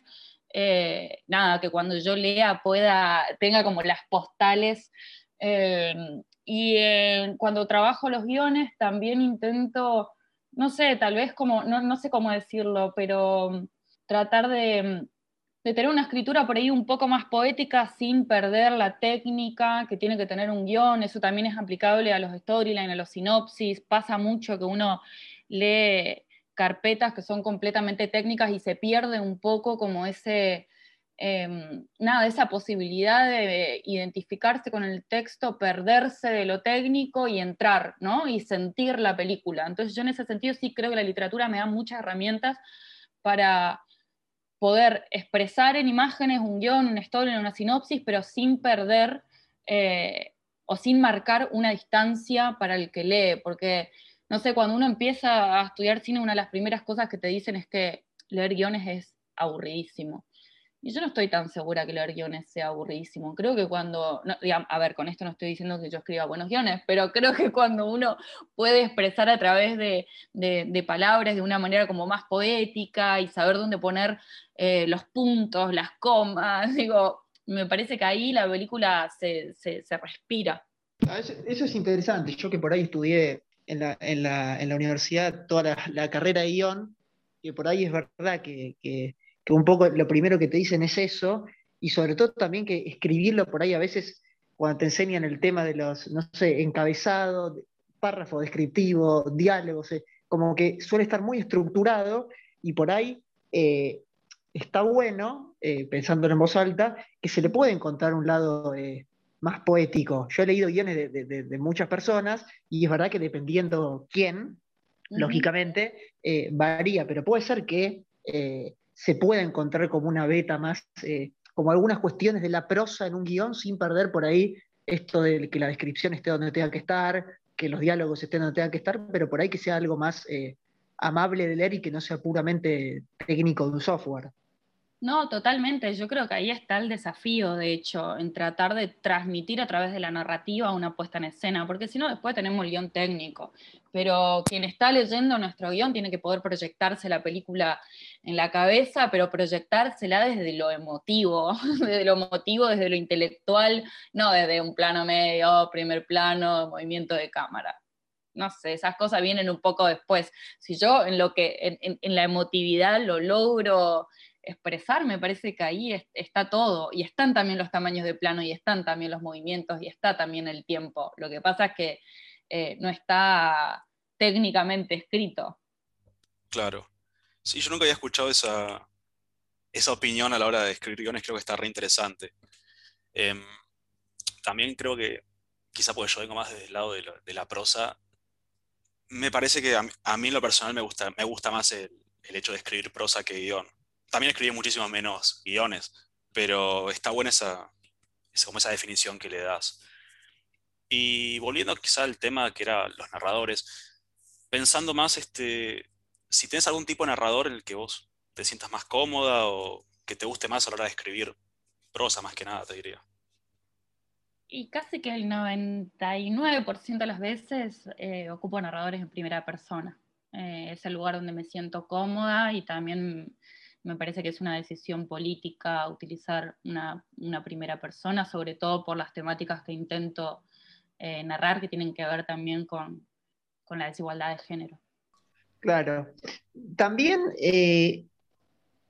Eh, nada, que cuando yo lea pueda, tenga como las postales. Eh, y cuando trabajo los guiones también intento no sé, tal vez como, no, sé cómo decirlo, pero tratar de, tener una escritura por ahí un poco más poética sin perder la técnica que tiene que tener un guion, eso también es aplicable a los storylines, a los sinopsis, pasa mucho que uno lee carpetas que son completamente técnicas y se pierde un poco como ese, Em, nada, esa posibilidad de identificarse con el texto, perderse de lo técnico y entrar, ¿no? Y sentir la película. Entonces yo en ese sentido sí creo que la literatura me da muchas herramientas para poder expresar en imágenes un guion, una historia, una sinopsis, pero sin perder eh, o sin marcar una distancia para el que lee, porque, no sé, cuando uno empieza a estudiar cine, una de las primeras cosas que te dicen es que leer guiones es aburridísimo Y yo no estoy tan segura que leer guiones sea aburridísimo. Creo que cuando, a ver, con esto no estoy diciendo que yo escriba buenos guiones, pero creo que cuando uno puede expresar a través de, palabras de una manera como más poética y saber dónde poner eh, los puntos, las comas, digo, me parece que ahí la película se, respira. Ah, eso, es interesante. Yo que por ahí estudié en la, universidad toda la, carrera de guion, y por ahí es verdad que que un poco lo primero que te dicen es eso, y sobre todo también que escribirlo por ahí a veces cuando te enseñan el tema de los, no sé, encabezado, párrafo descriptivo, diálogos, eh, como que suele estar muy estructurado y por ahí eh, está bueno, eh, pensando en voz alta, que se le puede encontrar un lado más poético. Yo he leído guiones de, muchas personas y es verdad que dependiendo quién, lógicamente, varía, pero puede ser que se pueda encontrar como una beta más, eh, como algunas cuestiones de la prosa en un guion sin perder por ahí esto de que la descripción esté donde tenga que estar, que los diálogos estén donde tengan que estar, pero por ahí que sea algo más eh, amable de leer y que no sea puramente técnico de un software. No, totalmente. Yo creo que ahí está el desafío, de hecho, en tratar de transmitir a través de la narrativa una puesta en escena, porque si no, después tenemos el guion técnico. Pero quien está leyendo nuestro guion tiene que poder proyectarse la película en la cabeza, pero proyectársela desde lo emotivo, desde lo emotivo, desde lo intelectual, no desde un plano medio, primer plano, movimiento de cámara no sé, esas cosas vienen un poco después. Si yo en lo que, en la emotividad lo logro expresar, me parece que ahí está todo, y están también los tamaños de plano, y están también los movimientos, y está también el tiempo. Lo que pasa es que eh, no está técnicamente escrito. Claro. Sí, yo nunca había escuchado esa, esa opinión a la hora de escribir guiones, creo que está re interesante. Em, también creo que, quizá porque yo vengo más desde el lado de, la prosa, me parece que a, mí en lo personal me gusta, me gusta más el, el hecho de escribir prosa que guion también escribí muchísimo menos guiones, pero está buena esa, como esa definición que le das. Y volviendo quizá al tema que era los narradores, pensando más, este, si tienes algún tipo de narrador en el que vos te sientas más cómoda o que te guste más a la hora de escribir prosa más que nada, te diría. Y casi que el 99% de las veces eh, ocupo narradores en primera persona. Eh, es el lugar donde me siento cómoda y también me parece que es una decisión política utilizar una, primera persona, sobre todo por las temáticas que intento eh, narrar, que tienen que ver también con, la desigualdad de género. Claro. También, eh,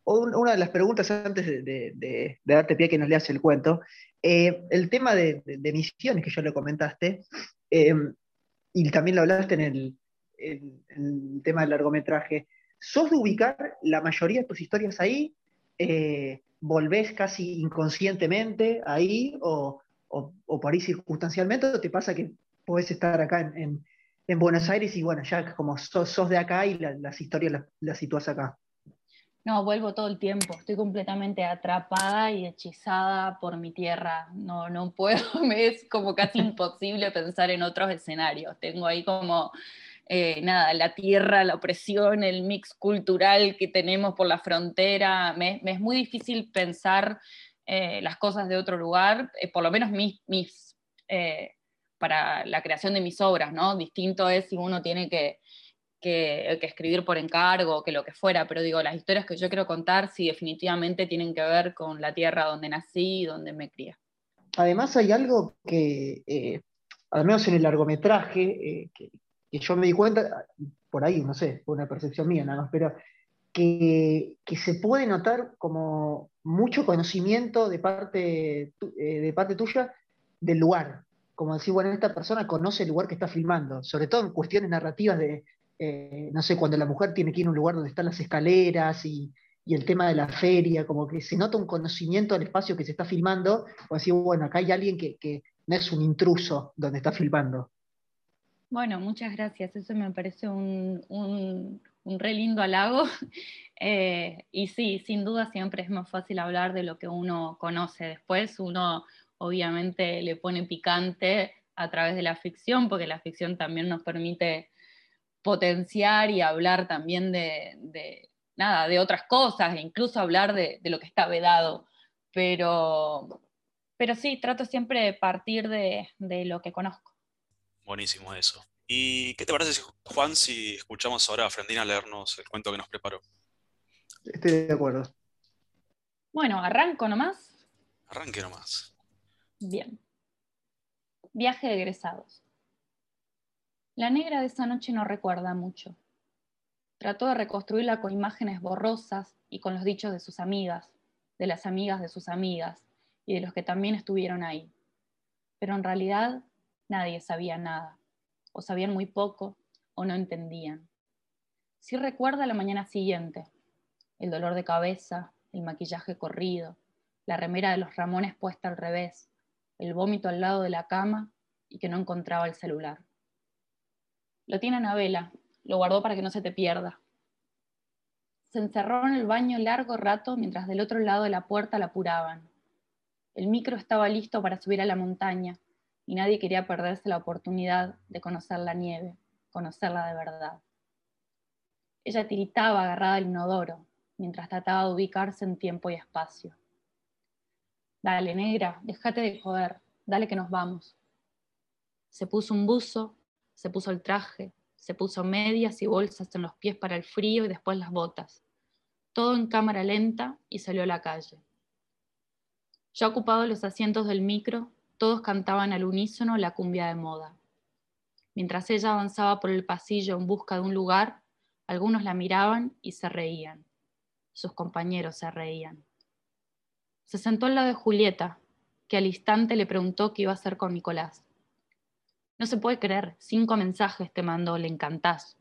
una de las preguntas antes de, darte pie que nos leas el cuento, eh, el tema de, misiones que ya lo comentaste, y también lo hablaste en el, en el tema del largometraje, ¿Sos de ubicar la mayoría de tus historias ahí? Eh, ¿Volvés casi inconscientemente ahí o, por ahí circunstancialmente? ¿O te pasa que podés estar acá en, Buenos Aires y bueno, ya como sos, de acá y las historias las, las situás acá? No, vuelvo todo el tiempo. Estoy completamente atrapada y hechizada por mi tierra. No, no puedo, me es como casi imposible pensar en otros escenarios. Tengo ahí como eh, nada, la tierra, la opresión, el mix cultural que tenemos por la frontera. Me, es muy difícil pensar eh, las cosas de otro lugar, eh, por lo menos mis, mis para la creación de mis obras, ¿no? Distinto es si uno tiene que, que, escribir por encargo, que lo que fuera, pero digo, las historias que yo quiero contar sí definitivamente tienen que ver con la tierra donde nací y donde me crié. Además hay algo que, al menos en el largometraje, que yo me di cuenta, por ahí, no sé, fue una percepción mía nada más, pero que, se puede notar como mucho conocimiento de parte, eh, de parte tuya del lugar. Como decir, bueno, esta persona conoce el lugar que está filmando, sobre todo en cuestiones narrativas de, eh, no sé, cuando la mujer tiene que ir a un lugar donde están las escaleras y, el tema de la feria, como que se nota un conocimiento del espacio que se está filmando, o decir, bueno, acá hay alguien que, que no es un intruso donde está filmando. Bueno, muchas gracias. Eso me parece un, re lindo halago. Eh, y sí, sin duda siempre es más fácil hablar de lo que uno conoce. Después uno obviamente le pone picante a través de la ficción, porque la ficción también nos permite potenciar y hablar también de, nada, de otras cosas, e incluso hablar de, lo que está vedado. Pero, pero sí, trato siempre de partir de lo que conozco. Buenísimo eso. ¿Y qué te parece, Juan, si escuchamos ahora a Frendina leernos el cuento que nos preparó? Estoy de acuerdo. Bueno, arranco nomás. Arranque nomás. Bien. Viaje de egresados. La negra de esa noche no recuerda mucho. Trató de reconstruirla con imágenes borrosas y con los dichos de sus amigas, de las amigas de sus amigas y de los que también estuvieron ahí. Pero en realidad nadie sabía nada, o sabían muy poco, o no entendían. Sí recuerda la mañana siguiente, el dolor de cabeza, el maquillaje corrido, la remera de los Ramones puesta al revés, el vómito al lado de la cama y que no encontraba el celular. Lo tiene Anabela, lo guardó para que no se te pierda. Se encerró en el baño largo rato mientras del otro lado de la puerta la apuraban. El micro estaba listo para subir a la montaña y nadie quería perderse la oportunidad de conocer la nieve, conocerla de verdad. Ella tiritaba agarrada al inodoro mientras trataba de ubicarse en tiempo y espacio. Dale, negra, déjate de joder, dale que nos vamos. Se puso un buzo, se puso el traje, se puso medias y bolsas en los pies para el frío y después las botas. Todo en cámara lenta y salió a la calle. Ya ocupados los asientos del micro, todos cantaban al unísono la cumbia de moda. Mientras ella avanzaba por el pasillo en busca de un lugar, algunos la miraban y se reían. Sus compañeros se reían. Se sentó al lado de Julieta, que al instante le preguntó qué iba a hacer con Nicolás. No se puede creer, cinco mensajes te mandó, le encantás.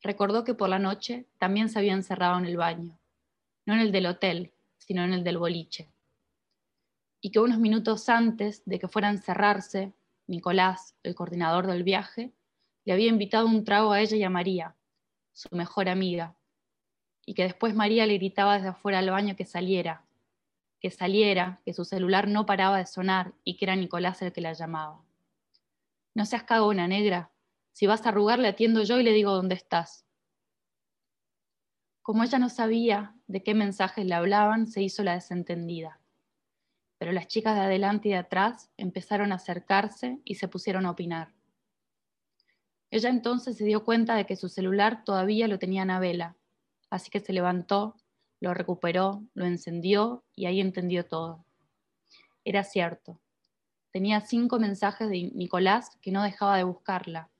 Recordó que por la noche también se había encerrado en el baño, no en el del hotel, sino en el del boliche. Y que unos minutos antes de que fuera a encerrarse, Nicolás, el coordinador del viaje, le había invitado un trago a ella y a María, su mejor amiga, y que después María le gritaba desde afuera del baño que saliera, que saliera, que su celular no paraba de sonar y que era Nicolás el que la llamaba. No seas cagona, negra. Si vas a arrugar, le atiendo yo y le digo dónde estás. Como ella no sabía de qué mensajes le hablaban, se hizo la desentendida. Pero las chicas de adelante y de atrás empezaron a acercarse y se pusieron a opinar. Ella entonces se dio cuenta de que su celular todavía lo tenía Anabela, así que se levantó, lo recuperó, lo encendió y ahí entendió todo. Era cierto, Tenía cinco mensajes de Nicolás que no dejaba de buscarla,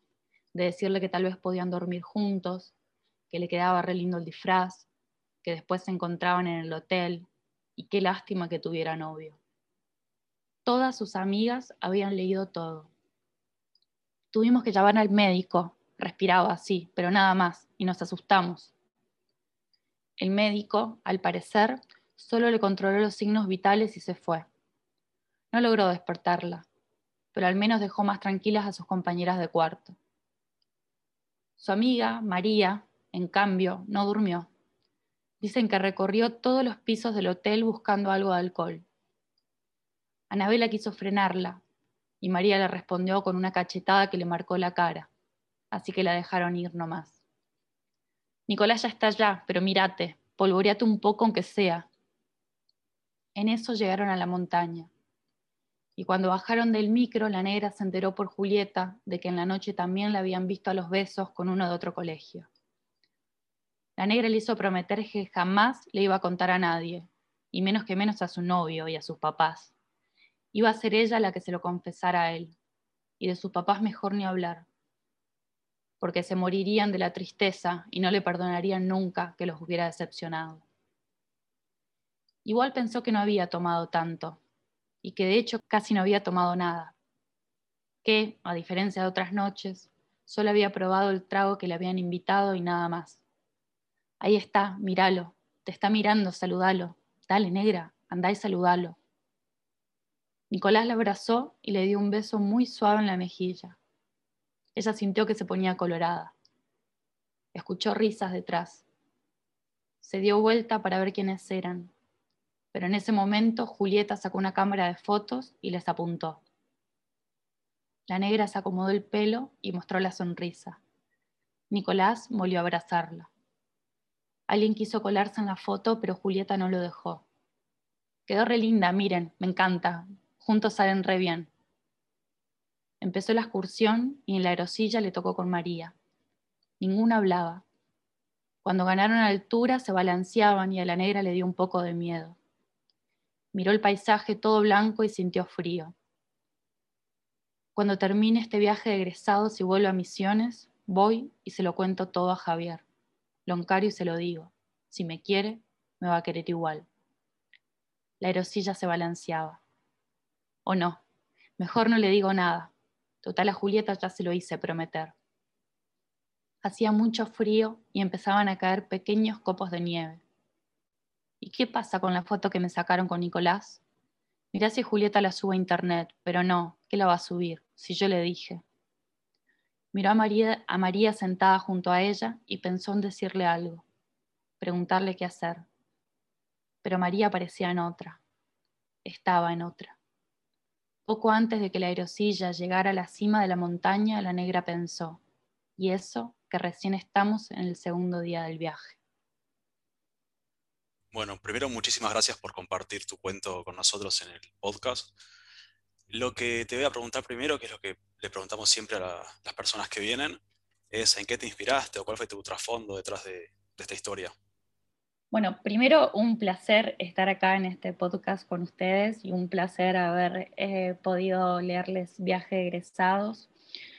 de decirle que tal vez podían dormir juntos, que le quedaba re lindo el disfraz, que después se encontraban en el hotel y qué lástima que tuviera novio. Todas sus amigas habían leído todo. Tuvimos que llamar al médico, respiraba así, pero nada más, y nos asustamos. El médico, al parecer, solo le controló los signos vitales y se fue. No logró despertarla, pero al menos dejó más tranquilas a sus compañeras de cuarto. Su amiga, María, en cambio, no durmió. Dicen que recorrió todos los pisos del hotel buscando algo de alcohol. Anabela quiso frenarla y María le respondió con una cachetada que le marcó la cara, así que la dejaron ir nomás. Nicolás ya está allá, pero mírate, polvoreate un poco aunque sea. En eso llegaron a la montaña y cuando bajaron del micro, la negra se enteró por Julieta de que en la noche también la habían visto a los besos con uno de otro colegio. La negra le hizo prometer que jamás le iba a contar a nadie, y menos que menos a su novio y a sus papás. Iba a ser ella la que se lo confesara a él, y de sus papás mejor ni hablar, porque se morirían de la tristeza y no le perdonarían nunca que los hubiera decepcionado. Igual pensó que no había tomado tanto, y que de hecho casi no había tomado nada, que, a diferencia de otras noches, solo había probado el trago que le habían invitado y nada más. Ahí está, míralo, te está mirando, saludalo. Dale, negra, andá y saludalo. Nicolás la abrazó y le dio un beso muy suave en la mejilla. Ella sintió que se ponía colorada. Escuchó risas detrás. Se dio vuelta para ver quiénes eran pero en ese momento Julieta sacó una cámara de fotos y les apuntó. La negra se acomodó el pelo y mostró la sonrisa. Nicolás volvió a abrazarla. Alguien quiso colarse en la foto, pero Julieta no lo dejó. Quedó re linda, miren, me encanta. Juntos salen re bien. Empezó la excursión y en la aerosilla le tocó con María. Ninguna hablaba. Cuando ganaron altura se balanceaban y a la negra le dio un poco de miedo. Miró el paisaje todo blanco y sintió frío. Cuando termine este viaje de egresados y vuelvo a Misiones, voy y se lo cuento todo a Javier. Lo y se lo digo. Si me quiere, me va a querer igual. La aerosilla se balanceaba. O no, mejor no le digo nada. Total a Julieta ya se lo hice prometer. Hacía mucho frío y empezaban a caer pequeños copos de nieve. ¿Y qué pasa con la foto que me sacaron con Nicolás? Mirá si Julieta la sube a internet, pero no, ¿qué la va a subir? Si yo le dije. Miró a María, a María sentada junto a ella y pensó en decirle algo, preguntarle qué hacer. Pero María parecía en otra, estaba en otra. Poco antes de que la aerosilla llegara a la cima de la montaña, la negra pensó, y eso que recién estamos en el segundo día del viaje. Bueno, primero muchísimas gracias por compartir tu cuento con nosotros en el podcast. Lo que te voy a preguntar primero, que es lo que le preguntamos siempre a las personas que vienen, es en qué te inspiraste o cuál fue tu trasfondo detrás de, esta historia. Bueno, primero un placer estar acá en este podcast con ustedes y un placer haber eh, podido leerles Viaje egresados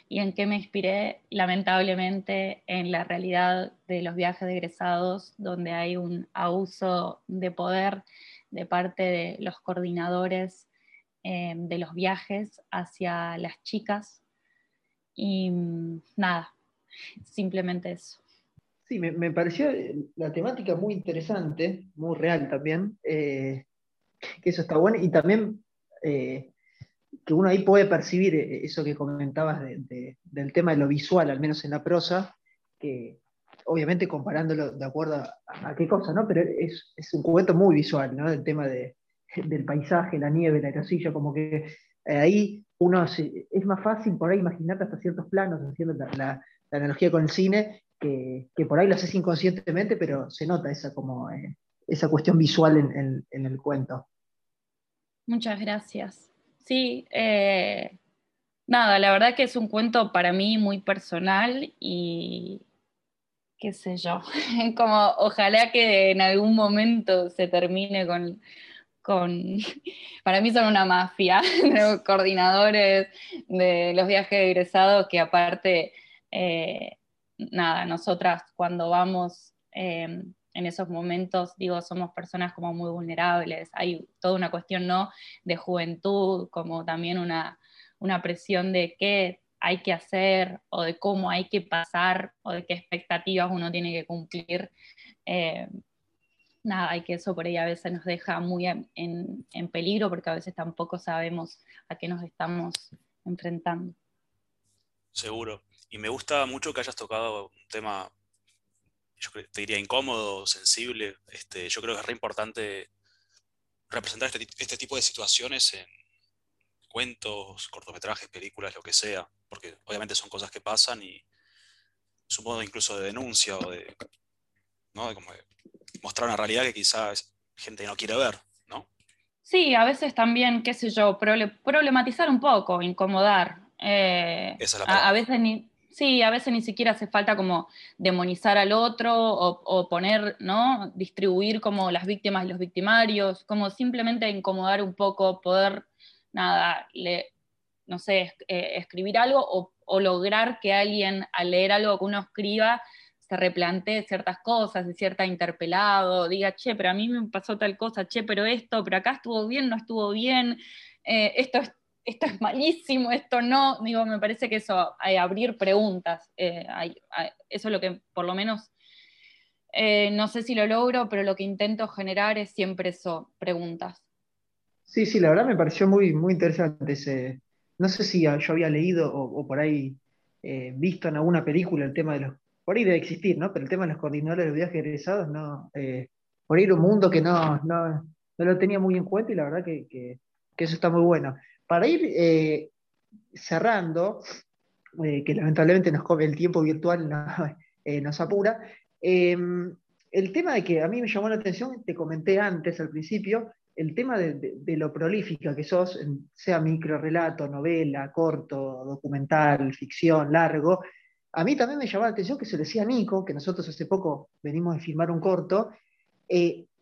y en qué me inspiré, lamentablemente, en la realidad de los viajes de egresados, donde hay un abuso de poder de parte de los coordinadores eh, de los viajes hacia las chicas. Y mm, nada, simplemente eso. Sí, me, pareció la temática muy interesante, muy real también, eh, que eso está bueno, y también eh, que uno ahí puede percibir eh, eso que comentabas del tema de lo visual, al menos en la prosa, que obviamente comparándolo de acuerdo a, qué cosa, ¿no? Pero es, un cuento muy visual, ¿no? El tema del paisaje, la nieve, la aerosilla, como que eh, ahí uno es más fácil por ahí imaginarte hasta ciertos planos, haciendo la, analogía con el cine, que, por ahí lo haces inconscientemente, pero se nota esa, como, eh, esa cuestión visual en el cuento. Muchas gracias. Sí, eh, nada, la verdad que es un cuento para mí muy personal y qué sé yo, como ojalá que en algún momento se termine con, para mí son una mafia de coordinadores de los viajes egresados que aparte, eh, nada, nosotras cuando vamos... Eh, en esos momentos, digo, somos personas como muy vulnerables, hay toda una cuestión, ¿no?, de juventud, como también una, presión de qué hay que hacer o de cómo hay que pasar o de qué expectativas uno tiene que cumplir. Eh, nada, hay que eso por ahí a veces nos deja muy en, en, peligro porque a veces tampoco sabemos a qué nos estamos enfrentando. Seguro. Y me gusta mucho que hayas tocado un tema yo te diría incómodo, sensible. Este, yo creo que es re importante representar este, este, tipo de situaciones en cuentos, cortometrajes, películas, lo que sea, porque obviamente son cosas que pasan y supongo incluso de denuncia o de, ¿no? como mostrar una realidad que quizás gente no quiere ver, ¿no? Sí, a veces también, qué sé yo, problematizar un poco, incomodar. Eh, a, a, veces ni, Sí, a veces ni siquiera hace falta como demonizar al otro o, poner, ¿no? Distribuir como las víctimas y los victimarios, como simplemente incomodar un poco, poder, nada, no sé, eh, escribir algo o, o, lograr que alguien al leer algo que uno escriba se replantee ciertas cosas, se cierta interpelado, diga, che, pero a mí me pasó tal cosa, che, pero esto, pero acá estuvo bien, no estuvo bien, eh, esto es esto es malísimo, esto no, digo, me parece que eso, hay abrir preguntas, eh, eso es lo que por lo menos, eh, no sé si lo logro, pero lo que intento generar es siempre eso, preguntas. Sí, sí, la verdad me pareció muy, muy interesante ese, no sé si yo había leído o, por ahí eh, visto en alguna película el tema de los, por ahí debe existir, ¿no? Pero el tema de los coordinadores de viajes egresados, no, por ahí era un mundo que no, no, lo tenía muy en cuenta y la verdad que, que eso está muy bueno. Para ir eh, cerrando, eh, que lamentablemente nos come el tiempo virtual, eh, nos apura, em, el tema de que a mí me llamó la atención, te comenté antes al principio, el tema de, lo prolífica que sos, sea micro relato, novela, corto, documental, ficción, largo. A mí también me llamó la atención que se decía Nico, que nosotros hace poco venimos a filmar un corto.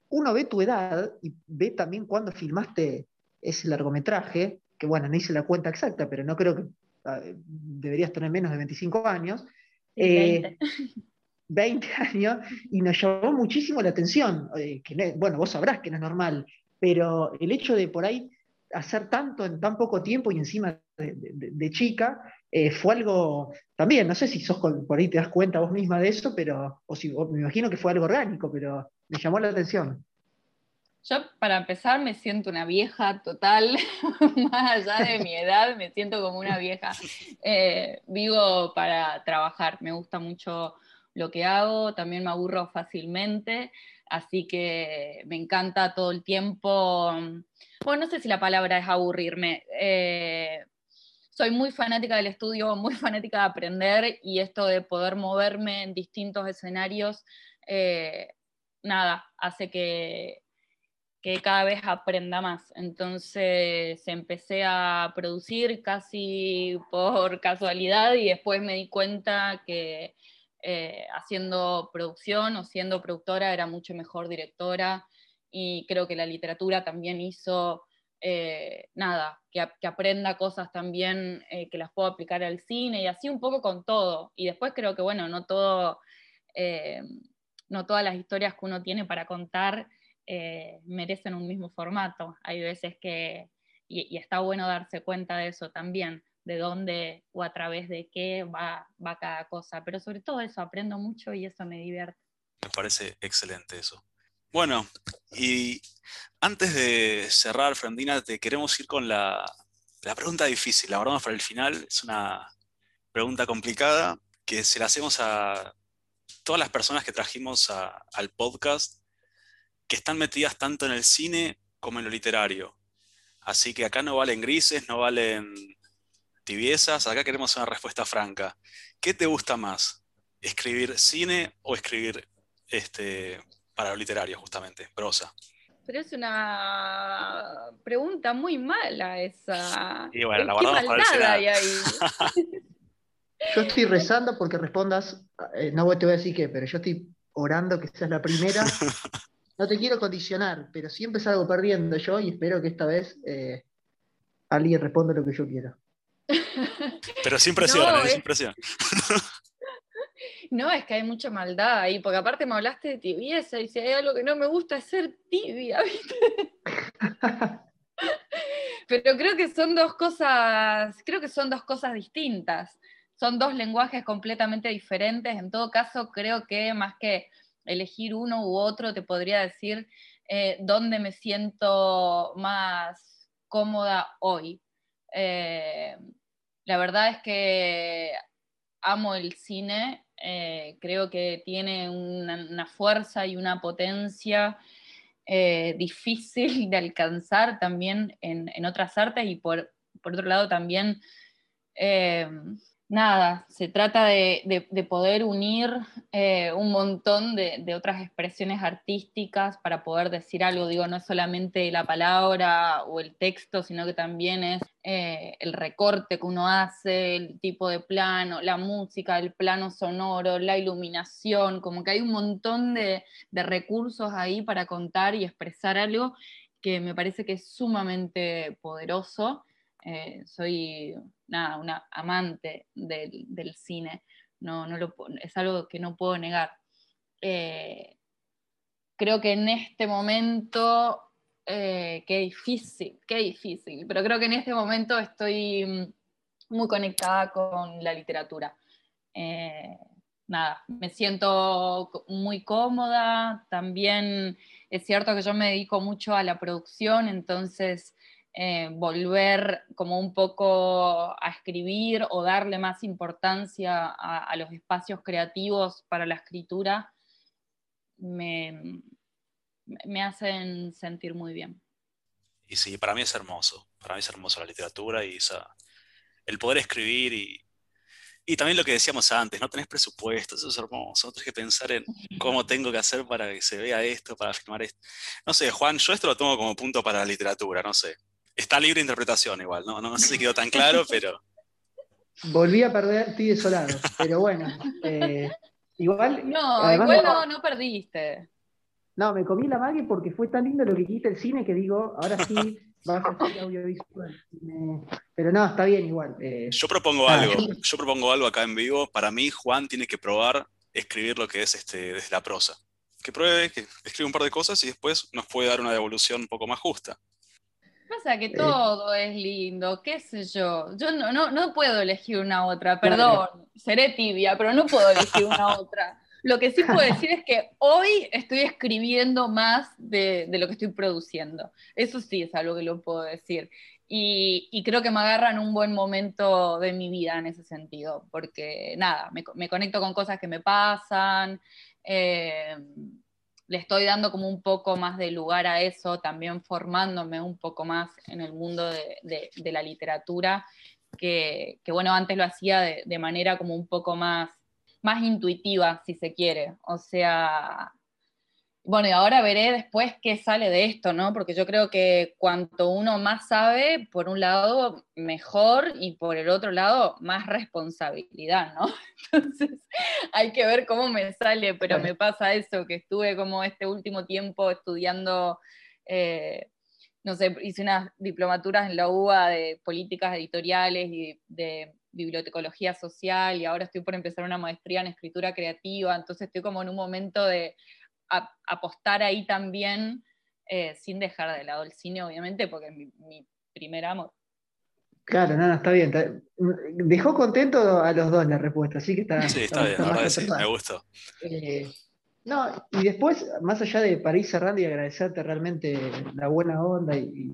Uno ve tu edad y ve también cuando filmaste ese largometraje, que bueno, no hice la cuenta exacta, pero no creo que ah, deberías tener menos de 25 años. 20. 20 eh, años, y nos llamó muchísimo la atención, eh, que bueno, vos sabrás que no es normal, pero el hecho de por ahí hacer tanto en tan poco tiempo y encima de, chica, eh, fue algo también, no sé si sos por ahí te das cuenta vos misma de eso, pero, o si, me imagino que fue algo orgánico, pero me llamó la atención. Yo, para empezar, me siento una vieja total, más allá de mi edad, me siento como una vieja. Eh, vivo para trabajar, me gusta mucho lo que hago, también me aburro fácilmente, así que me encanta todo el tiempo. Bueno, no sé si la palabra es aburrirme. Eh, soy muy fanática del estudio, muy fanática de aprender y esto de poder moverme en distintos escenarios, eh, nada, hace que, que cada vez aprenda más. Entonces empecé a producir casi por casualidad y después me di cuenta que eh, haciendo producción o siendo productora era mucho mejor directora y creo que la literatura también hizo eh, nada, que, aprenda cosas también eh, que las puedo aplicar al cine y así un poco con todo. Y después creo que, bueno, no todo, no todas las historias que uno tiene para contar merecen un mismo formato. Hay veces que, y, está bueno darse cuenta de eso también, de dónde o a través de qué va, va cada cosa. Pero sobre todo eso, aprendo mucho y eso me divierte. Me parece excelente eso. Bueno, y antes de cerrar, Frandina, te queremos ir con la, pregunta difícil. La guardamos para el final. Es una pregunta complicada que se la hacemos a todas las personas que trajimos al podcast que están metidas tanto en el cine como en lo literario. Así que acá no valen grises, no valen tibiezas, acá queremos una respuesta franca. ¿Qué te gusta más? ¿Escribir cine o escribir este, para lo literario, justamente, prosa? Pero es una pregunta muy mala esa. Y bueno, la guardamos para el final. Yo estoy rezando porque respondas, eh, no te voy a decir qué, pero yo estoy orando que seas la primera. No te quiero condicionar, pero siempre salgo perdiendo yo y espero que esta vez eh, alguien responda lo que yo quiero. Pero sin presión, no, ¿eh? sin presión. No, es que hay mucha maldad ahí, porque aparte me hablaste de tibieza y si hay algo que no me gusta es ser tibia, ¿viste? Pero creo que son dos cosas, creo que son dos cosas distintas. Son dos lenguajes completamente diferentes. En todo caso, creo que más que elegir uno u otro, te podría decir eh, dónde me siento más cómoda hoy. Eh, la verdad es que amo el cine, eh, creo que tiene una, fuerza y una potencia difícil de alcanzar también en, otras artes y por, otro lado también nada, se trata de, poder unir eh, un montón de, otras expresiones artísticas para poder decir algo. Digo, no es solamente la palabra o el texto, sino que también es eh, el recorte que uno hace, el tipo de plano, la música, el plano sonoro, la iluminación, como que hay un montón de, de recursos ahí para contar y expresar algo que me parece que es sumamente poderoso eh, soy una amante del, cine, no, no lo, es algo que no puedo negar. Eh, creo que en este momento, eh, qué difícil, qué difícil, pero creo que en este momento estoy mm, muy conectada con la literatura. nada, me siento muy cómoda, también es cierto que yo me dedico mucho a la producción, entonces eh, volver como un poco a escribir o darle más importancia a, los espacios creativos para la escritura, me, me, hacen sentir muy bien. Y sí, para mí es hermoso, para mí es hermoso la literatura y el poder escribir y, Y también lo que decíamos antes, no tenés presupuesto, eso es hermoso, no tenés que pensar en cómo tengo que hacer para que se vea esto, para filmar esto. No sé, Juan, yo esto lo tomo como punto para la literatura, no sé. Está libre de interpretación igual, no, no, sé si quedó tan claro, pero... Volví a perder, estoy desolado, pero bueno. Eh, igual... No, igual no, no perdiste. No, me comí la magia porque fue tan lindo lo que quita el cine que digo, ahora sí vas a hacer audiovisual. Pero no, está bien igual. Eh. yo propongo algo, yo propongo algo acá en vivo. Para mí, Juan tiene que probar escribir lo que es este, desde la prosa. Que pruebe, que escriba un par de cosas y después nos puede dar una devolución un poco más justa. Pasa que eh. todo es lindo, qué sé yo. Yo no, no, no puedo elegir una otra, perdón, seré tibia, pero no puedo elegir una otra. Lo que sí puedo decir es que hoy estoy escribiendo más de, lo que estoy produciendo. Eso sí es algo que lo puedo decir. Y, creo que me agarra en un buen momento de mi vida en ese sentido, porque nada, me, conecto con cosas que me pasan, eh, le estoy dando como un poco más de lugar a eso, también formándome un poco más en el mundo de, la literatura, que, bueno, antes lo hacía de manera como un poco más más intuitiva, si se quiere. O sea, bueno, y ahora veré después qué sale de esto, ¿no? Porque yo creo que cuanto uno más sabe, por un lado, mejor y por el otro lado, más responsabilidad, ¿no? Entonces, hay que ver cómo me sale, pero me pasa eso, que estuve como este último tiempo estudiando, eh, no sé, hice unas diplomaturas en la UBA de políticas editoriales y de bibliotecología social y ahora estoy por empezar una maestría en escritura creativa, entonces estoy como en un momento de apostar ahí también, eh, sin dejar de lado el cine, obviamente, porque es mi, primer amor. Claro, no, está bien. Dejó contento a los dos la respuesta, así que está. Sí, está, bien, me gustó. Eh, no, y después, más allá de para ir cerrando y agradecerte realmente la buena onda y,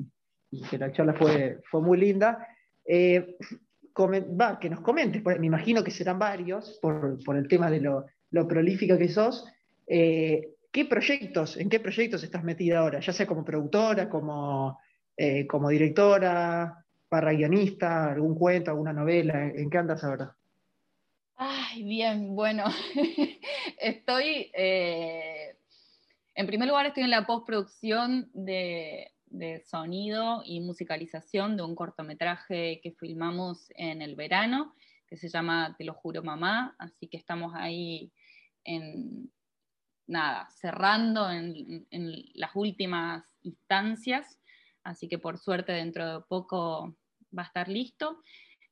que la charla fue, fue muy linda, eh, va, que nos comentes, me imagino que serán varios por, el tema de lo, prolífica que sos. Eh, ¿Qué proyectos, en qué proyectos estás metida ahora? Ya sea como productora, como, eh, como directora, para guionista, algún cuento, alguna novela, ¿en qué andas ahora? Ay, bien, bueno, estoy, eh, en primer lugar estoy en la postproducción de, de sonido y musicalización de un cortometraje que filmamos en el verano, que se llama Te lo juro mamá, así que estamos ahí en, nada, cerrando en, las últimas instancias, así que por suerte dentro de poco va a estar listo.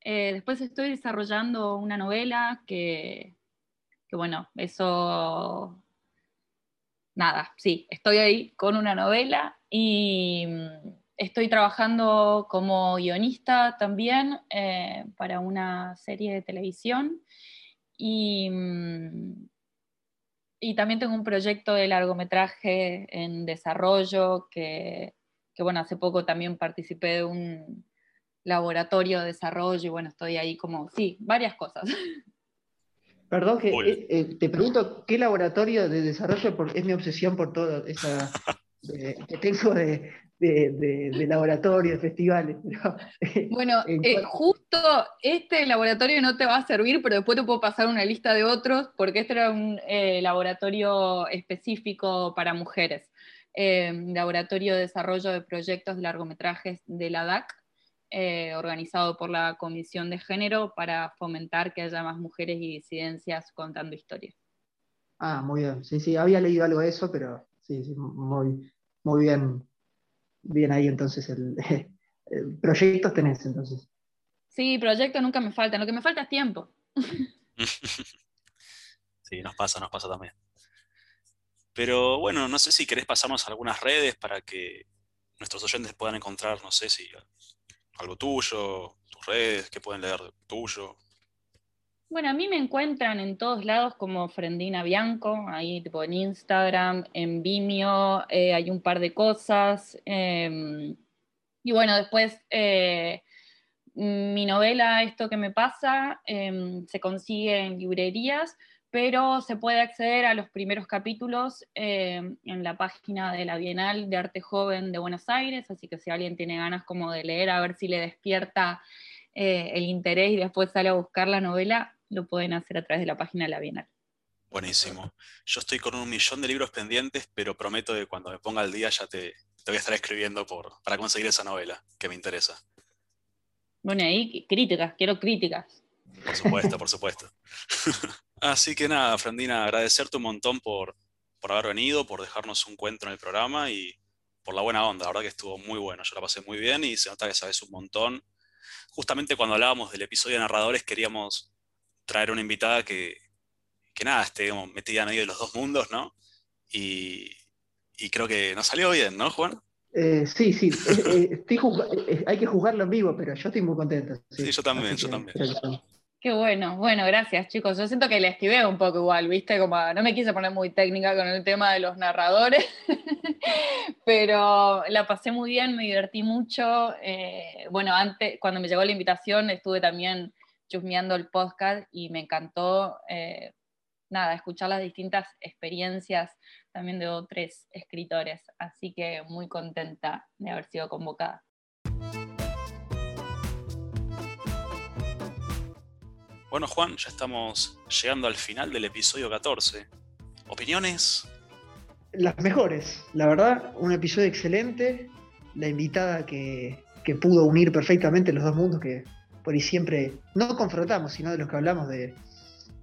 Eh, después estoy desarrollando una novela que, que, bueno, eso, nada, sí, estoy ahí con una novela y mm, estoy trabajando como guionista también eh, para una serie de televisión. Y, mm, y, también tengo un proyecto de largometraje en desarrollo que, que, bueno, hace poco también participé de un laboratorio de desarrollo y bueno, estoy ahí como, sí, varias cosas. Perdón que eh, eh, te pregunto, ¿qué laboratorio de desarrollo? Porque es mi obsesión por toda esa que tengo de, de, laboratorio, de festivales. bueno, eh, justo este laboratorio no te va a servir, pero después te puedo pasar una lista de otros, porque este era un eh, laboratorio específico para mujeres. Eh, laboratorio de Desarrollo de Proyectos de Largometrajes de la DAC, organizado por la Comisión de Género para fomentar que haya más mujeres y disidencias contando historias. Ah, muy bien. Sí, sí, había leído algo de eso, pero sí, sí, muy, muy bien, bien ahí entonces el, proyectos tenés entonces. Sí, proyectos nunca me faltan, lo que me falta es tiempo. sí, nos pasa, nos pasa también. Pero bueno, no sé si querés pasarnos algunas redes para que nuestros oyentes puedan encontrar, no sé si algo tuyo, tus redes, que pueden leer tuyo. Bueno, a mí me encuentran en todos lados como Frendina Bianco, ahí tipo en Instagram, en Vimeo, eh, hay un par de cosas. Em, y bueno, después eh, mi novela, Esto que me pasa, em, se consigue en librerías, pero se puede acceder a los primeros capítulos em, en la página de la Bienal de Arte Joven de Buenos Aires, así que si alguien tiene ganas como de leer, a ver si le despierta eh, el interés y después sale a buscar la novela, lo pueden hacer a través de la página de la Bienal. Buenísimo. Yo estoy con un millón de libros pendientes, pero prometo que cuando me ponga al día ya te, voy a estar escribiendo por, para conseguir esa novela que me interesa. Bueno, ahí críticas, quiero críticas. Por supuesto, por supuesto. Así que nada, Frandina, agradecerte un montón por, por haber venido, por dejarnos un cuento en el programa y por la buena onda. La verdad que estuvo muy bueno, yo la pasé muy bien y se nota que sabes un montón. Justamente cuando hablábamos del episodio de narradores queríamos traer una invitada que, que nada, esté metida en medio de los dos mundos, ¿no? Y, creo que nos salió bien, ¿no, Juan? Eh, sí, sí, eh, eh, hay que jugarlo en vivo, pero yo estoy muy contento. Sí, yo también, yo también. Qué bueno, bueno, gracias chicos. Yo siento que le esquivé un poco igual, ¿viste? Como no me quise poner muy técnica con el tema de los narradores, pero la pasé muy bien, me divertí mucho. bueno, antes, cuando me llegó la invitación, estuve también chusmeando el podcast y me encantó nada, escuchar las distintas experiencias también de otros escritores. Así que muy contenta de haber sido convocada. Bueno, Juan, ya estamos llegando al final del episodio 14. ¿Opiniones? Las mejores, la verdad, un episodio excelente. La invitada que, que pudo unir perfectamente los dos mundos que por ahí siempre no confrontamos, sino de los que hablamos de,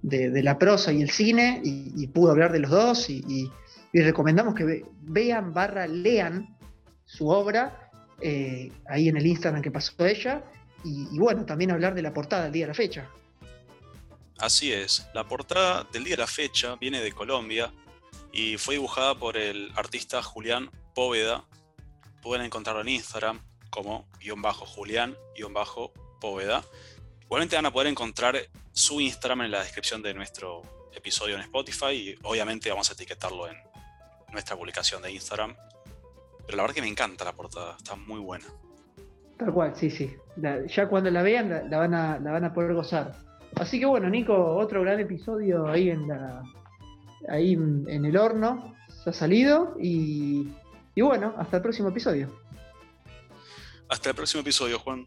de, la prosa y el cine y, pudo hablar de los dos y, recomendamos que vean barra lean su obra eh, ahí en el Instagram que pasó ella y, bueno, también hablar de la portada del día de la fecha. Así es, la portada del día de la fecha viene de Colombia y fue dibujada por el artista Julián Póveda. Pueden encontrarlo en Instagram como guion bajo Julián guion bajo Póveda. Igualmente van a poder encontrar su Instagram en la descripción de nuestro episodio en Spotify y obviamente vamos a etiquetarlo en nuestra publicación de Instagram. Pero la verdad que me encanta la portada, está muy buena. Tal cual, sí, sí. ya cuando la vean la, van a, la van a poder gozar. Así que bueno, Nico, otro gran episodio ahí en la ahí en el horno. Se ha salido y, y bueno, hasta el próximo episodio. Hasta el próximo episodio, Juan.